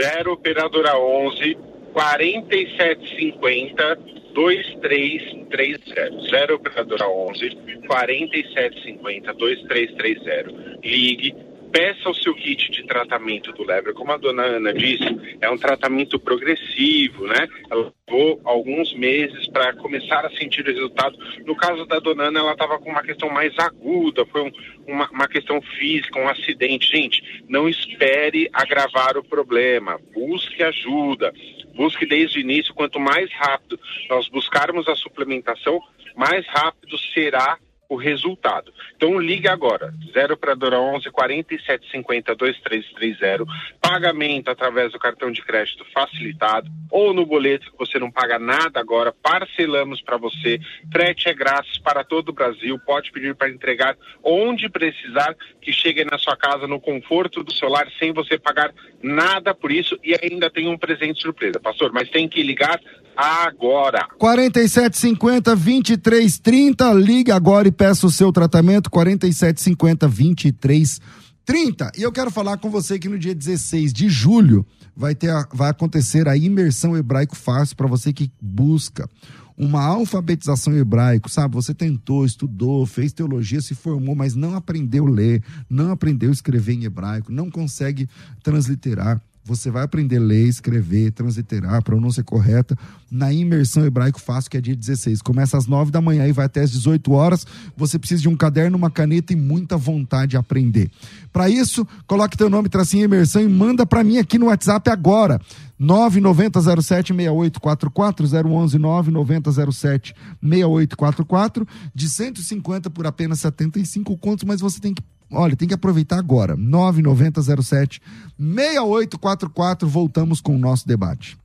0 operadora 11 4750 2330. 0 operadora 11 4750 2330. Ligue peça o seu kit de tratamento do lever. Como a dona Ana disse, é um tratamento progressivo, né? Ela levou alguns meses para começar a sentir o resultado. No caso da dona Ana, ela estava com uma questão mais aguda, foi um, uma, uma questão física, um acidente. Gente, não espere agravar o problema, busque ajuda, busque desde o início. Quanto mais rápido nós buscarmos a suplementação, mais rápido será o resultado. Então ligue agora, 0 operadora 11 4750 2330, pagamento através do cartão de crédito facilitado ou no boleto que você não paga nada agora, parcelamos para você, frete é grátis para todo o Brasil, pode pedir para entregar onde precisar, que chegue na sua casa no conforto do celular sem você pagar nada por isso e ainda tem um presente surpresa, pastor, mas tem que ligar agora. 4750 2330, ligue agora e peça o seu tratamento 4750 2330. E eu quero falar com você que no dia 16 de julho vai ter a, vai acontecer a imersão hebraico fácil para você que busca uma alfabetização hebraico, sabe? Você tentou, estudou, fez teologia, se formou, mas não aprendeu a ler, não aprendeu a escrever em hebraico, não consegue transliterar Você vai aprender a ler, escrever, transliterar, pronúncia correta na imersão hebraico fácil, que é dia 16. Começa às 9 da manhã e vai até às 18 horas. Você precisa de um caderno, uma caneta e muita vontade de aprender. Para isso, coloque teu nome, tracinho imersão e manda para mim aqui no WhatsApp agora. 990076844 011 99007 6844 de 150 por apenas 75 contos, mas você tem que Olha, tem que aproveitar agora. 9907 6844. Voltamos com o nosso debate.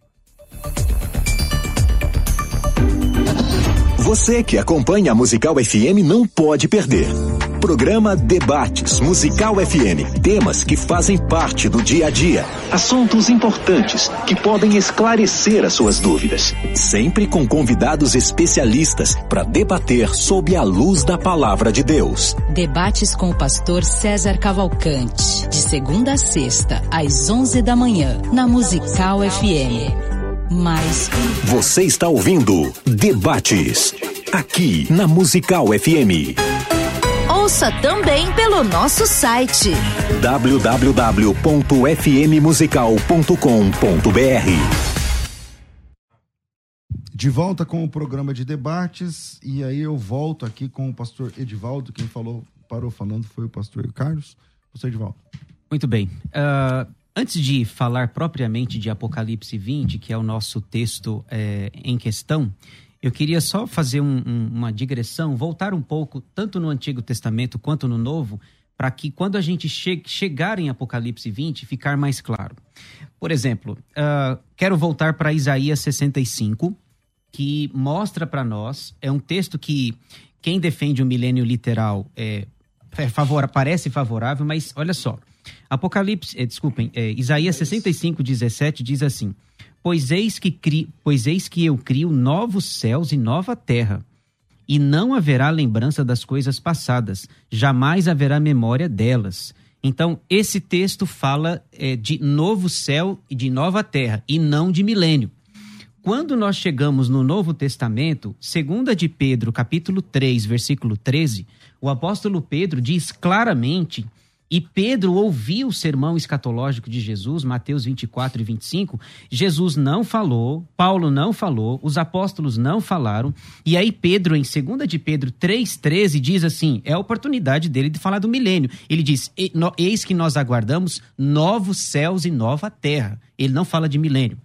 Você que acompanha a Musical FM não pode perder. Programa Debates Musical FM. Temas que fazem parte do dia a dia. Assuntos importantes que podem esclarecer as suas dúvidas. Sempre com convidados especialistas para debater sob a luz da palavra de Deus. Debates com o pastor César Cavalcante. De segunda a sexta, às 11 da manhã, na Musical FM mais. Você está ouvindo Debates, aqui na Musical FM. Ouça também pelo nosso site www.fmmusical.com.br. De volta com o programa de debates, e aí eu volto aqui com o pastor Edivaldo. Quem falou, parou falando foi o pastor Carlos. Pastor Edivaldo. Muito bem. Uh, Antes de falar propriamente de Apocalipse 20, que é o nosso texto é, em questão, eu queria só fazer um, um, uma digressão, voltar um pouco, tanto no Antigo Testamento quanto no Novo, para que quando a gente che chegar em Apocalipse 20, ficar mais claro. Por exemplo, uh, quero voltar para Isaías 65, que mostra para nós, é um texto que quem defende o milênio literal é, é favor, parece favorável, mas olha só. Apocalipse, é, desculpem, é, Isaías 65, 17 diz assim: pois eis, que cri, pois eis que eu crio novos céus e nova terra, e não haverá lembrança das coisas passadas, jamais haverá memória delas. Então, esse texto fala é, de novo céu e de nova terra, e não de milênio. Quando nós chegamos no Novo Testamento, segunda de Pedro, capítulo 3, versículo 13, o apóstolo Pedro diz claramente e Pedro ouviu o sermão escatológico de Jesus, Mateus 24 e 25. Jesus não falou, Paulo não falou, os apóstolos não falaram. E aí Pedro, em 2 de Pedro 3,13, diz assim: é a oportunidade dele de falar do milênio. Ele diz: Eis que nós aguardamos novos céus e nova terra. Ele não fala de milênio.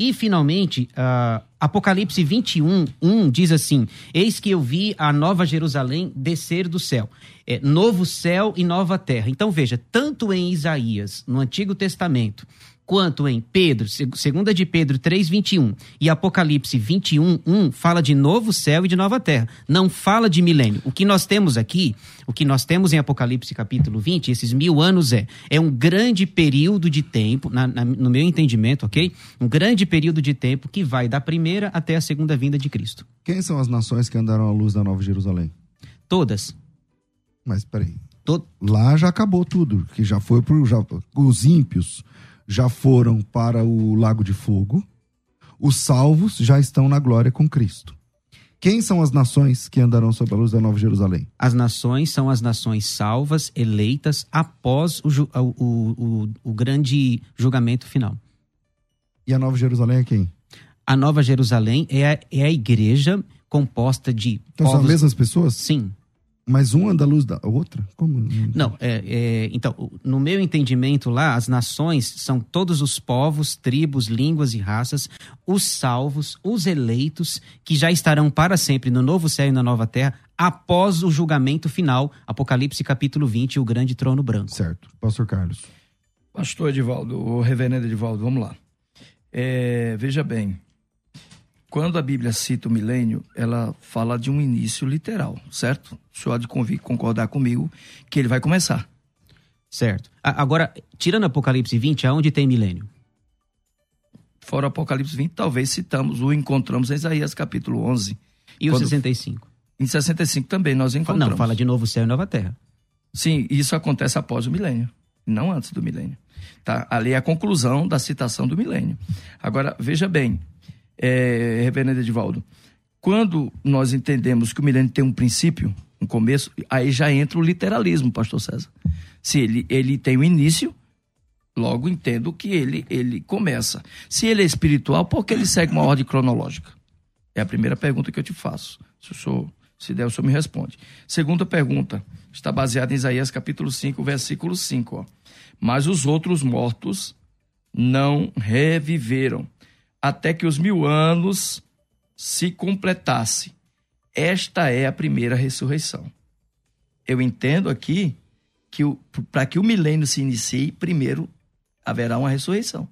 E, finalmente, uh, Apocalipse 21, 1 diz assim: Eis que eu vi a nova Jerusalém descer do céu. É, novo céu e nova terra. Então, veja, tanto em Isaías, no Antigo Testamento, quanto em Pedro, segunda de Pedro 3:21 e Apocalipse 21:1 fala de novo céu e de nova terra, não fala de milênio. O que nós temos aqui, o que nós temos em Apocalipse capítulo 20, esses mil anos é é um grande período de tempo, na, na, no meu entendimento, ok? Um grande período de tempo que vai da primeira até a segunda vinda de Cristo. Quem são as nações que andaram à luz da Nova Jerusalém? Todas. Mas peraí. Lá já acabou tudo, que já foi para já, os ímpios já foram para o lago de fogo, os salvos já estão na glória com Cristo. Quem são as nações que andarão sob a luz da Nova Jerusalém? As nações são as nações salvas, eleitas após o, o, o, o grande julgamento final. E a Nova Jerusalém é quem? A Nova Jerusalém é a, é a igreja composta de. Então povos... são as mesmas pessoas? Sim. Mas uma anda à luz da outra? Como? Não, é, é, então, no meu entendimento lá, as nações são todos os povos, tribos, línguas e raças, os salvos, os eleitos, que já estarão para sempre no novo céu e na nova terra, após o julgamento final, Apocalipse capítulo 20, o grande trono branco. Certo. Pastor Carlos. Pastor Edivaldo, o reverendo Edivaldo, vamos lá. É, veja bem, quando a Bíblia cita o milênio, ela fala de um início literal, certo? O senhor há de concordar comigo que ele vai começar. Certo. Agora, tirando Apocalipse 20, aonde tem milênio? Fora Apocalipse 20, talvez citamos, o encontramos em Isaías capítulo 11. E o 65? Em 65 também nós encontramos. Não, fala de novo céu e nova terra. Sim, isso acontece após o milênio, não antes do milênio. Tá? Ali é a conclusão da citação do milênio. Agora, veja bem, é, reverendo Edivaldo, quando nós entendemos que o milênio tem um princípio, um começo, aí já entra o literalismo, pastor César. Se ele, ele tem o um início Logo entendo que ele, ele começa. Se ele é espiritual, por que ele segue uma ordem cronológica? É a primeira pergunta que eu te faço. Se, o se der, o senhor me responde. Segunda pergunta, está baseada em Isaías capítulo 5, versículo 5. Ó. Mas os outros mortos não reviveram, até que os mil anos se completasse. Esta é a primeira ressurreição. Eu entendo aqui que para que o milênio se inicie, primeiro haverá uma ressurreição.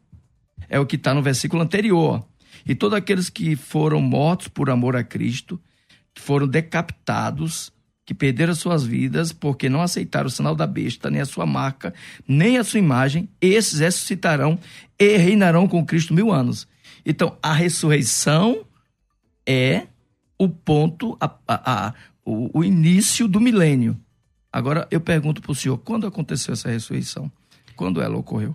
É o que está no versículo anterior. E todos aqueles que foram mortos por amor a Cristo, que foram decapitados, que perderam suas vidas porque não aceitaram o sinal da besta, nem a sua marca, nem a sua imagem, esses ressuscitarão e reinarão com Cristo mil anos. Então, a ressurreição é o ponto, a, a, a, o, o início do milênio. Agora, eu pergunto para o senhor, quando aconteceu essa ressurreição? Quando ela ocorreu?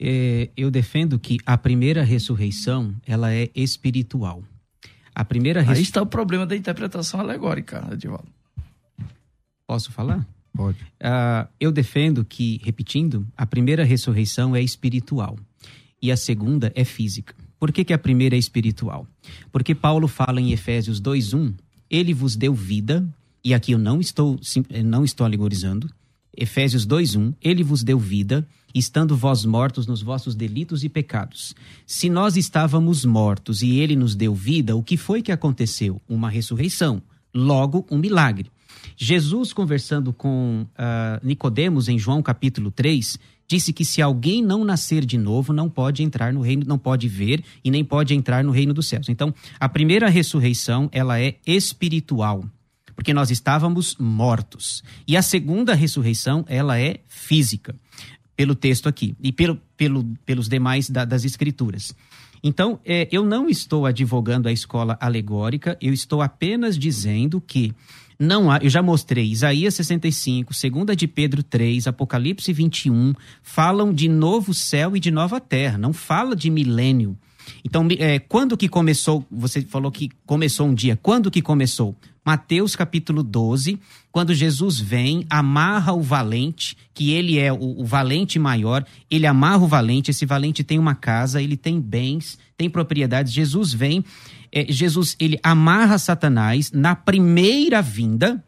É, eu defendo que a primeira ressurreição, ela é espiritual. A primeira res... Aí está o problema da interpretação alegórica, Edivaldo. Posso falar? Pode. Uh, eu defendo que, repetindo, a primeira ressurreição é espiritual e a segunda é física. Por que, que a primeira é espiritual? Porque Paulo fala em Efésios 2:1, ele vos deu vida e aqui eu não estou, eh, não estou alegorizando, Efésios 2:1, ele vos deu vida, estando vós mortos nos vossos delitos e pecados. Se nós estávamos mortos e ele nos deu vida, o que foi que aconteceu? Uma ressurreição, logo um milagre. Jesus conversando com uh, Nicodemos em João capítulo 3, disse que se alguém não nascer de novo, não pode entrar no reino, não pode ver e nem pode entrar no reino dos céus. Então, a primeira ressurreição, ela é espiritual porque nós estávamos mortos. E a segunda ressurreição, ela é física, pelo texto aqui e pelo, pelo, pelos demais da, das escrituras. Então, é, eu não estou advogando a escola alegórica, eu estou apenas dizendo que não há, eu já mostrei, Isaías 65, 2 de Pedro 3, Apocalipse 21, falam de novo céu e de nova terra, não fala de milênio. Então, é, quando que começou? Você falou que começou um dia. Quando que começou? Mateus capítulo 12, quando Jesus vem, amarra o valente, que ele é o, o, valente maior, ele amarra o valente, esse valente tem uma casa, ele tem bens, tem propriedades. Jesus vem, é, Jesus ele amarra Satanás na primeira vinda,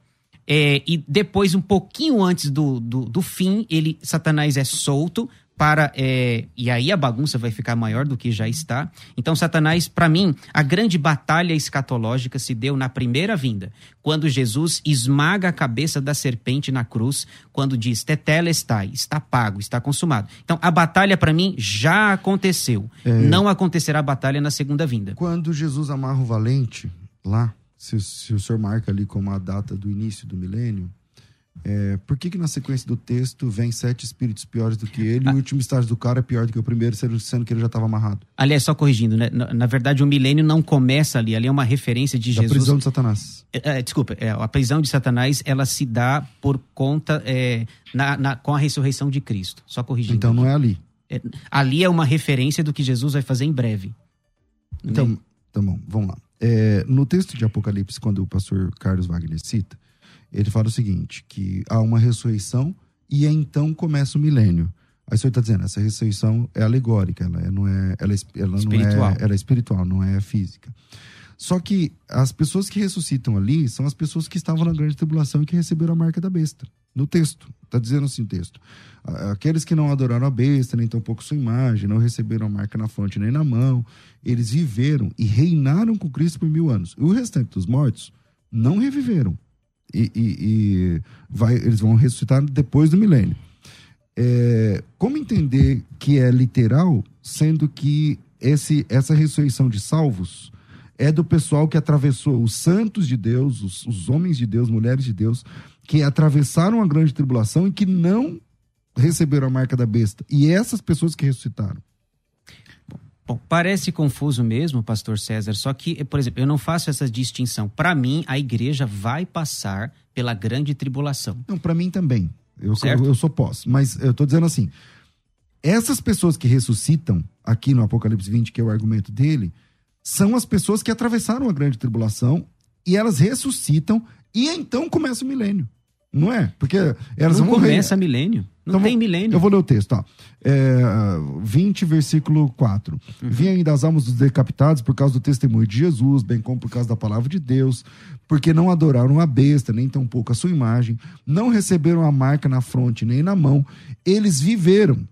é, e depois, um pouquinho antes do, do, do fim, ele Satanás é solto para é, e aí a bagunça vai ficar maior do que já está. Então, Satanás, para mim, a grande batalha escatológica se deu na primeira vinda, quando Jesus esmaga a cabeça da serpente na cruz, quando diz tetela está, está pago, está consumado. Então, a batalha para mim já aconteceu. É... Não acontecerá a batalha na segunda vinda. Quando Jesus amarra o valente lá, se, se o senhor marca ali como a data do início do milênio, é, por que, que na sequência do texto vem sete espíritos piores do que ele ah. e o último estágio do cara é pior do que o primeiro, sendo que ele já estava amarrado? Aliás, só corrigindo, né? Na, na, verdade, o milênio não começa ali, ali é uma referência de da Jesus. A prisão de Satanás. É, é, desculpa, é, a prisão de Satanás ela se dá por conta é, na, na, com a ressurreição de Cristo. Só corrigindo. Então não é ali. É, ali é uma referência do que Jesus vai fazer em breve. Então, tá bom, vamos lá. No texto de Apocalipse, quando o pastor Carlos Wagner cita, ele fala o seguinte, que há uma ressurreição e então começa o milênio. Aí o senhor está dizendo, essa ressurreição é alegórica, ela é, não é, ela, é, ela espiritual. não é, ela é espiritual, não é física. Só que as pessoas que ressuscitam ali são as pessoas que estavam na grande tribulação e que receberam a marca da besta. No texto, está dizendo assim o texto. Aqueles que não adoraram a besta, nem tampouco sua imagem, não receberam a marca na fronte nem na mão, eles viveram e reinaram com Cristo por mil anos. E o restante dos mortos não reviveram, e, e, e vai, eles vão ressuscitar depois do milênio. É, como entender que é literal, sendo que esse, essa ressurreição de salvos é do pessoal que atravessou os santos de Deus, os, os homens de Deus, mulheres de Deus, que atravessaram a grande tribulação e que não receberam a marca da besta. E essas pessoas que ressuscitaram. Bom, parece confuso mesmo, pastor César, só que, por exemplo, eu não faço essa distinção. Para mim, a igreja vai passar pela grande tribulação. Não, para mim também. Eu, eu, eu, sou pós. Mas eu estou dizendo assim: essas pessoas que ressuscitam, aqui no Apocalipse 20, que é o argumento dele, são as pessoas que atravessaram a grande tribulação e elas ressuscitam e então começa o milênio. Não é? Porque elas não vão começa milênio. Não tem milênio. Eu vou ler o texto, ó. É, 20, versículo 4. Uhum. Vim ainda as almas dos decapitados por causa do testemunho de Jesus, bem como por causa da palavra de Deus, porque não adoraram a besta, nem tampouco a sua imagem, não receberam a marca na fronte nem na mão. Eles viveram.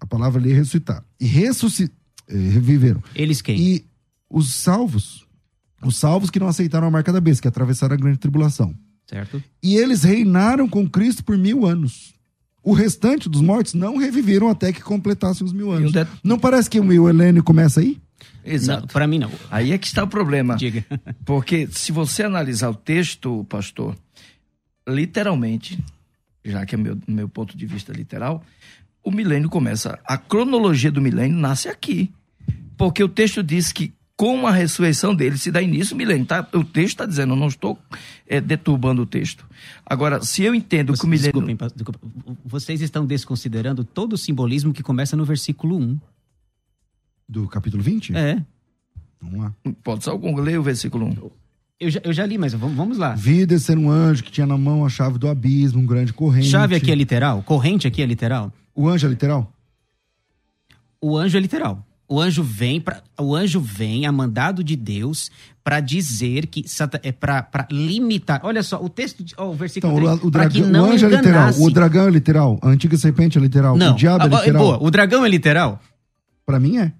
A palavra ali é ressuscitar. E ressuscitaram. É, viveram. Eles quem? E os salvos. Os salvos que não aceitaram a marca da besta, que atravessaram a grande tribulação. Certo. E eles reinaram com Cristo por mil anos. O restante dos mortos não reviveram até que completassem os mil anos. Não parece que o Helênio começa aí? Exato. Para mim não. Aí é que está o problema. Diga. <laughs> Porque se você analisar o texto, pastor, literalmente, já que é meu meu ponto de vista literal, o milênio começa. A cronologia do milênio nasce aqui. Porque o texto diz que com a ressurreição dele se dá início o milênio. Tá? O texto está dizendo, eu não estou é, deturbando o texto. Agora, se eu entendo Você, que o milênio. Desculpem, desculpa, vocês estão desconsiderando todo o simbolismo que começa no versículo 1. Do capítulo 20? É. Vamos lá. Pode ser algum, leia o versículo 1. Eu já, eu já li, mas vamos, vamos lá. Vi descer um anjo que tinha na mão a chave do abismo, um grande corrente. Chave aqui é literal? Corrente aqui é literal? O anjo é literal? O anjo é literal. O anjo vem para o anjo vem a mandado de Deus para dizer que é para limitar. Olha só, o texto, oh, o versículo então, 3, o, dragão, que não o anjo enganasse. é literal, o dragão é literal, a antiga serpente é literal, não. o diabo é literal. Boa, o dragão é literal? Para mim é.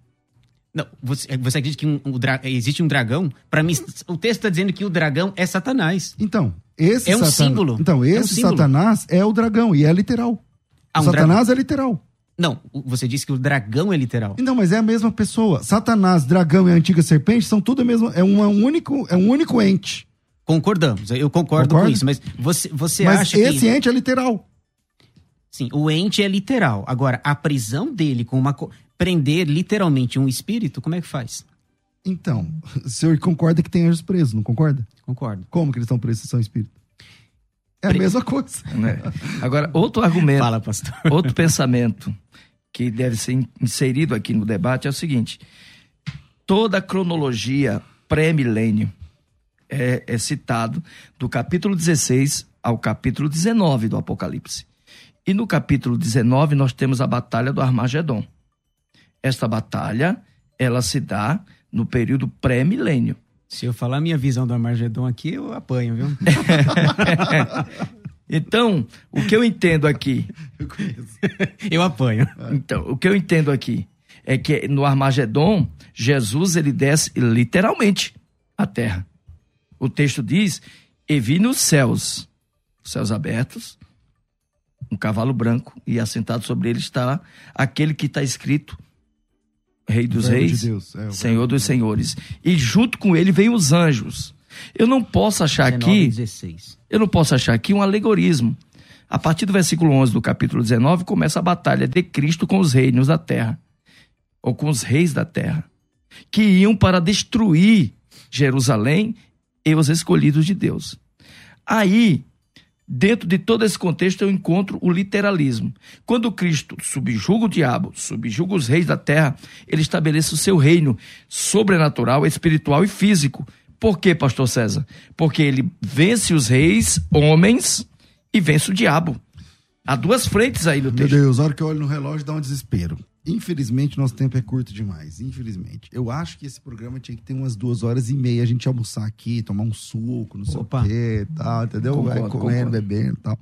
Não, você, você acredita que um, um existe um dragão? Para mim, o texto está dizendo que o dragão é Satanás. Então, esse é um satan... símbolo. Então, esse é um símbolo. Satanás é o dragão e é literal. Ah, um Satanás dra... é literal. Não, você disse que o dragão é literal. Não, mas é a mesma pessoa. Satanás, dragão e a antiga serpente são tudo a mesma. É um, é único, é um único ente. Concordamos, eu concordo Concordo? com isso, mas você, você mas acha que. Esse ente é literal. Sim, o ente é literal. Agora, a prisão dele com uma. prender literalmente um espírito, como é que faz? Então, <laughs> o senhor concorda que tem anjos presos, não concorda? Concordo. Como que eles estão presos se são espíritos? É a mesma coisa. Né? Agora, outro argumento. Fala, pastor. <laughs> Outro pensamento que deve ser inserido aqui no debate é o seguinte: toda a cronologia pré-milênio é, é citado do capítulo 16 ao capítulo 19 do Apocalipse. E no capítulo 19 nós temos a batalha do Armagedon. Esta batalha, ela se dá no período pré-milênio. Se eu falar minha visão do Armagedon aqui, eu apanho, viu? <laughs> então, o que eu entendo aqui. Eu conheço. <laughs> eu apanho. Então, o que eu entendo aqui é que no Armagedon, Jesus ele desce literalmente à terra. O texto diz: E vi nos céus, céus abertos, um cavalo branco, e assentado sobre ele está aquele que está escrito Rei dos Reis, de Deus, é, Senhor dos Senhores. E junto com ele vem os anjos. Eu não posso achar 19, aqui. 16. Eu não posso achar aqui um alegorismo. A partir do versículo 11 do capítulo 19 começa a batalha de Cristo com os reinos da terra, ou com os reis da terra, que iam para destruir Jerusalém e os escolhidos de Deus. Aí Dentro de todo esse contexto, eu encontro o literalismo. Quando Cristo subjuga o diabo, subjuga os reis da terra, ele estabelece o seu reino sobrenatural, espiritual e físico. Por quê, pastor César? Porque ele vence os reis, homens, e vence o diabo. Há duas frentes aí no texto. Meu Deus, a hora que eu olho no relógio dá um desespero. Infelizmente, nosso tempo é curto demais. Infelizmente. Eu acho que esse programa tinha que ter umas duas horas e meia. A gente almoçar aqui, tomar um suco, não sei Opa. o quê, tal, entendeu? Concordo, Vai comendo, bebendo e tal.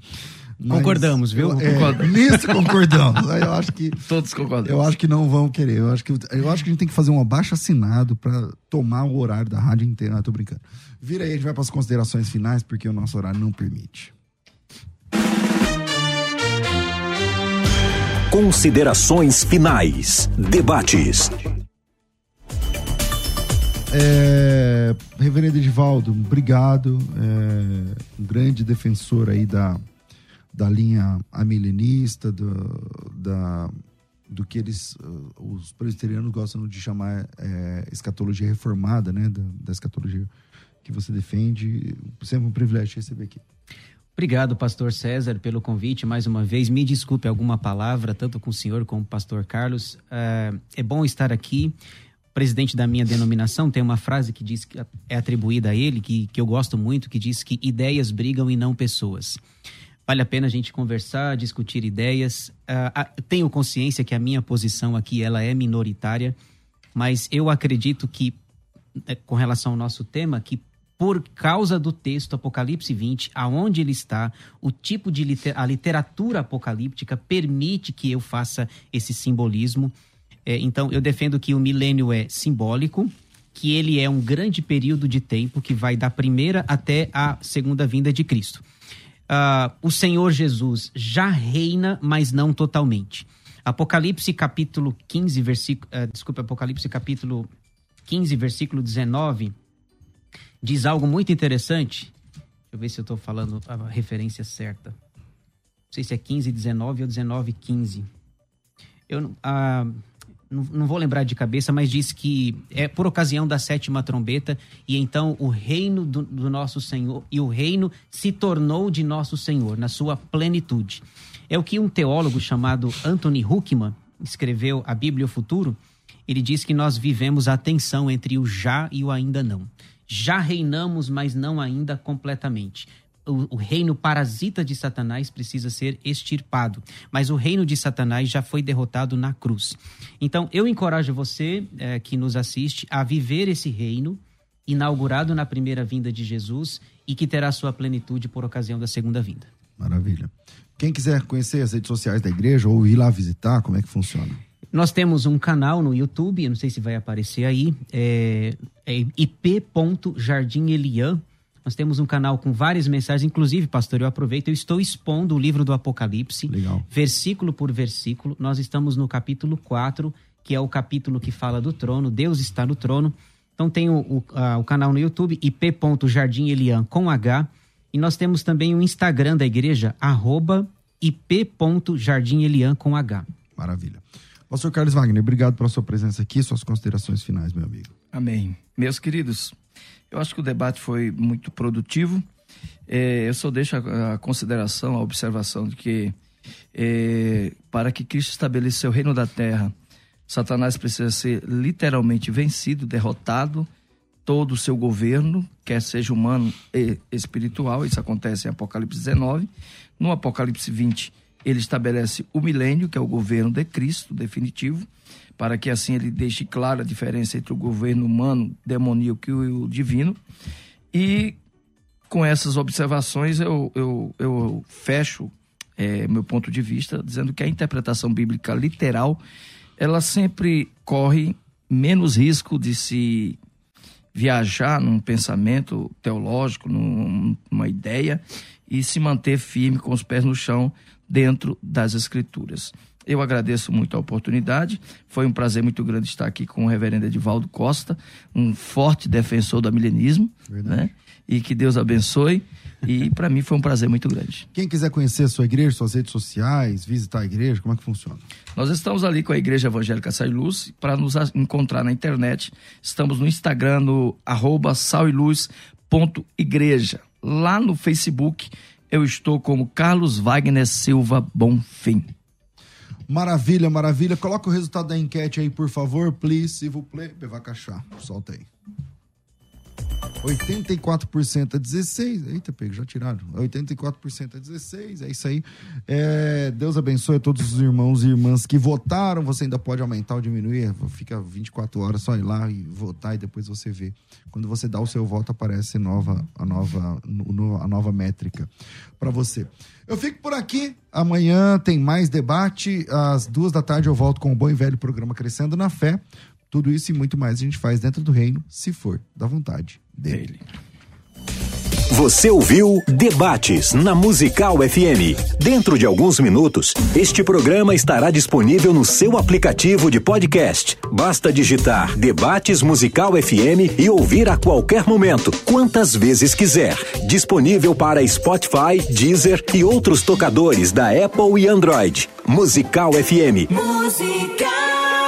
Mas concordamos, viu? Eu, é, nisso concordamos. eu acho que <laughs> todos concordam. Eu acho que não vão querer. Eu acho que eu acho que a gente tem que fazer um abaixo assinado para tomar o horário da rádio inteira. Não, tô brincando. Vira aí, a gente vai para as considerações finais porque o nosso horário não permite. Considerações finais. Debates. É, Reverendo Edivaldo, obrigado. É, um grande defensor aí da, da linha amilenista, do, da, do que eles, uh, os presbiterianos gostam de chamar é, escatologia reformada, né? Da, da escatologia que você defende. Sempre um privilégio receber aqui. Obrigado, pastor César, pelo convite mais uma vez. Me desculpe alguma palavra, tanto com o senhor como com o pastor Carlos. É, é bom estar aqui. O presidente da minha denominação tem uma frase que diz que é atribuída a ele, que, que eu gosto muito, que diz que ideias brigam e não pessoas. Vale a pena a gente conversar, discutir ideias. Uh, tenho consciência que a minha posição aqui ela é minoritária, mas eu acredito que, eh, com relação ao nosso tema, que por causa do texto Apocalipse 20, aonde ele está, o tipo de liter a literatura apocalíptica permite que eu faça esse simbolismo. É, então, eu defendo que o milênio é simbólico, que ele é um grande período de tempo que vai da primeira até a segunda vinda de Cristo uh, o Senhor Jesus já reina, mas não totalmente. Apocalipse capítulo 15, versículo. Uh, desculpa, Apocalipse capítulo 15, versículo 19, diz algo muito interessante. Deixa eu ver se eu estou falando a referência certa. Não sei se é 15, 19 ou 19, 15. Eu, uh, não, não, vou lembrar de cabeça, mas diz que é por ocasião da sétima trombeta, e então o reino do, do, nosso Senhor, e o reino se tornou de nosso Senhor, na sua plenitude. É o que um teólogo chamado Anthony Huckman escreveu a Bíblia o Futuro. Ele diz que nós vivemos a tensão entre o já e o ainda não. Já reinamos, mas não ainda completamente o, o, reino parasita de Satanás precisa ser extirpado. Mas o reino de Satanás já foi derrotado na cruz. Então, eu encorajo você é, que nos assiste a viver esse reino inaugurado na primeira vinda de Jesus e que terá sua plenitude por ocasião da segunda vinda. Maravilha. Quem quiser conhecer as redes sociais da igreja ou ir lá visitar, como é que funciona? Nós temos um canal no YouTube, eu não sei se vai aparecer aí, é, é ip.jardimelian, nós temos um canal com várias mensagens, inclusive, pastor, eu aproveito, eu estou expondo o livro do Apocalipse, Legal. versículo por versículo. Nós estamos no capítulo 4, que é o capítulo que fala do trono, Deus está no trono. Então tem o, o, a, o canal no YouTube, ip.jardimelian com H. E nós temos também o Instagram da igreja, arroba ip.jardimelian com H. Maravilha. Pastor Carlos Wagner, obrigado pela sua presença aqui, suas considerações finais, meu amigo. Amém. Meus queridos, eu acho que o debate foi muito produtivo. É, eu só deixo a, a, consideração, a observação de que é, para que Cristo estabelecesse o reino da terra, Satanás precisa ser literalmente vencido, derrotado, todo o seu governo, quer seja humano e espiritual, isso acontece em Apocalipse 19. No Apocalipse 20, ele estabelece o milênio, que é o governo de Cristo, definitivo para que assim ele deixe clara a diferença entre o governo humano, demoníaco e o divino. E com essas observações eu, eu, eu fecho é, meu ponto de vista, dizendo que a interpretação bíblica literal ela sempre corre menos risco de se viajar num pensamento teológico, numa ideia e se manter firme com os pés no chão dentro das escrituras. Eu agradeço muito a oportunidade. Foi um prazer muito grande estar aqui com o reverendo Edivaldo Costa, um forte defensor do milenismo, né? E que Deus abençoe. E para mim foi um prazer muito grande. Quem quiser conhecer a sua igreja, suas redes sociais, visitar a igreja, como é que funciona? Nós estamos ali com a Igreja Evangélica Sal e Luz. Para nos encontrar na internet, estamos no Instagram, no arroba igreja. Lá no Facebook, eu estou como Carlos Wagner Silva Bonfim. Maravilha, maravilha. Coloca o resultado da enquete aí, por favor, please, se vous plaît. Bevacachá, solta aí. 84% a 16. Eita, pego, já tiraram. 84% a 16. É isso aí. É, Deus abençoe a todos os irmãos e irmãs que votaram. Você ainda pode aumentar ou diminuir. Fica 24 horas só ir lá e votar e depois você vê. Quando você dá o seu voto, aparece nova, a, nova, a nova métrica para você. Eu fico por aqui. Amanhã tem mais debate. Às duas da tarde eu volto com o bom e velho programa Crescendo na Fé. Tudo isso e muito mais a gente faz dentro do reino, se for da vontade dele. Você ouviu Debates na Musical FM. Dentro de alguns minutos, este programa estará disponível no seu aplicativo de podcast. Basta digitar Debates Musical FM e ouvir a qualquer momento, quantas vezes quiser. Disponível para Spotify, Deezer e outros tocadores da Apple e Android. Musical FM. Musical.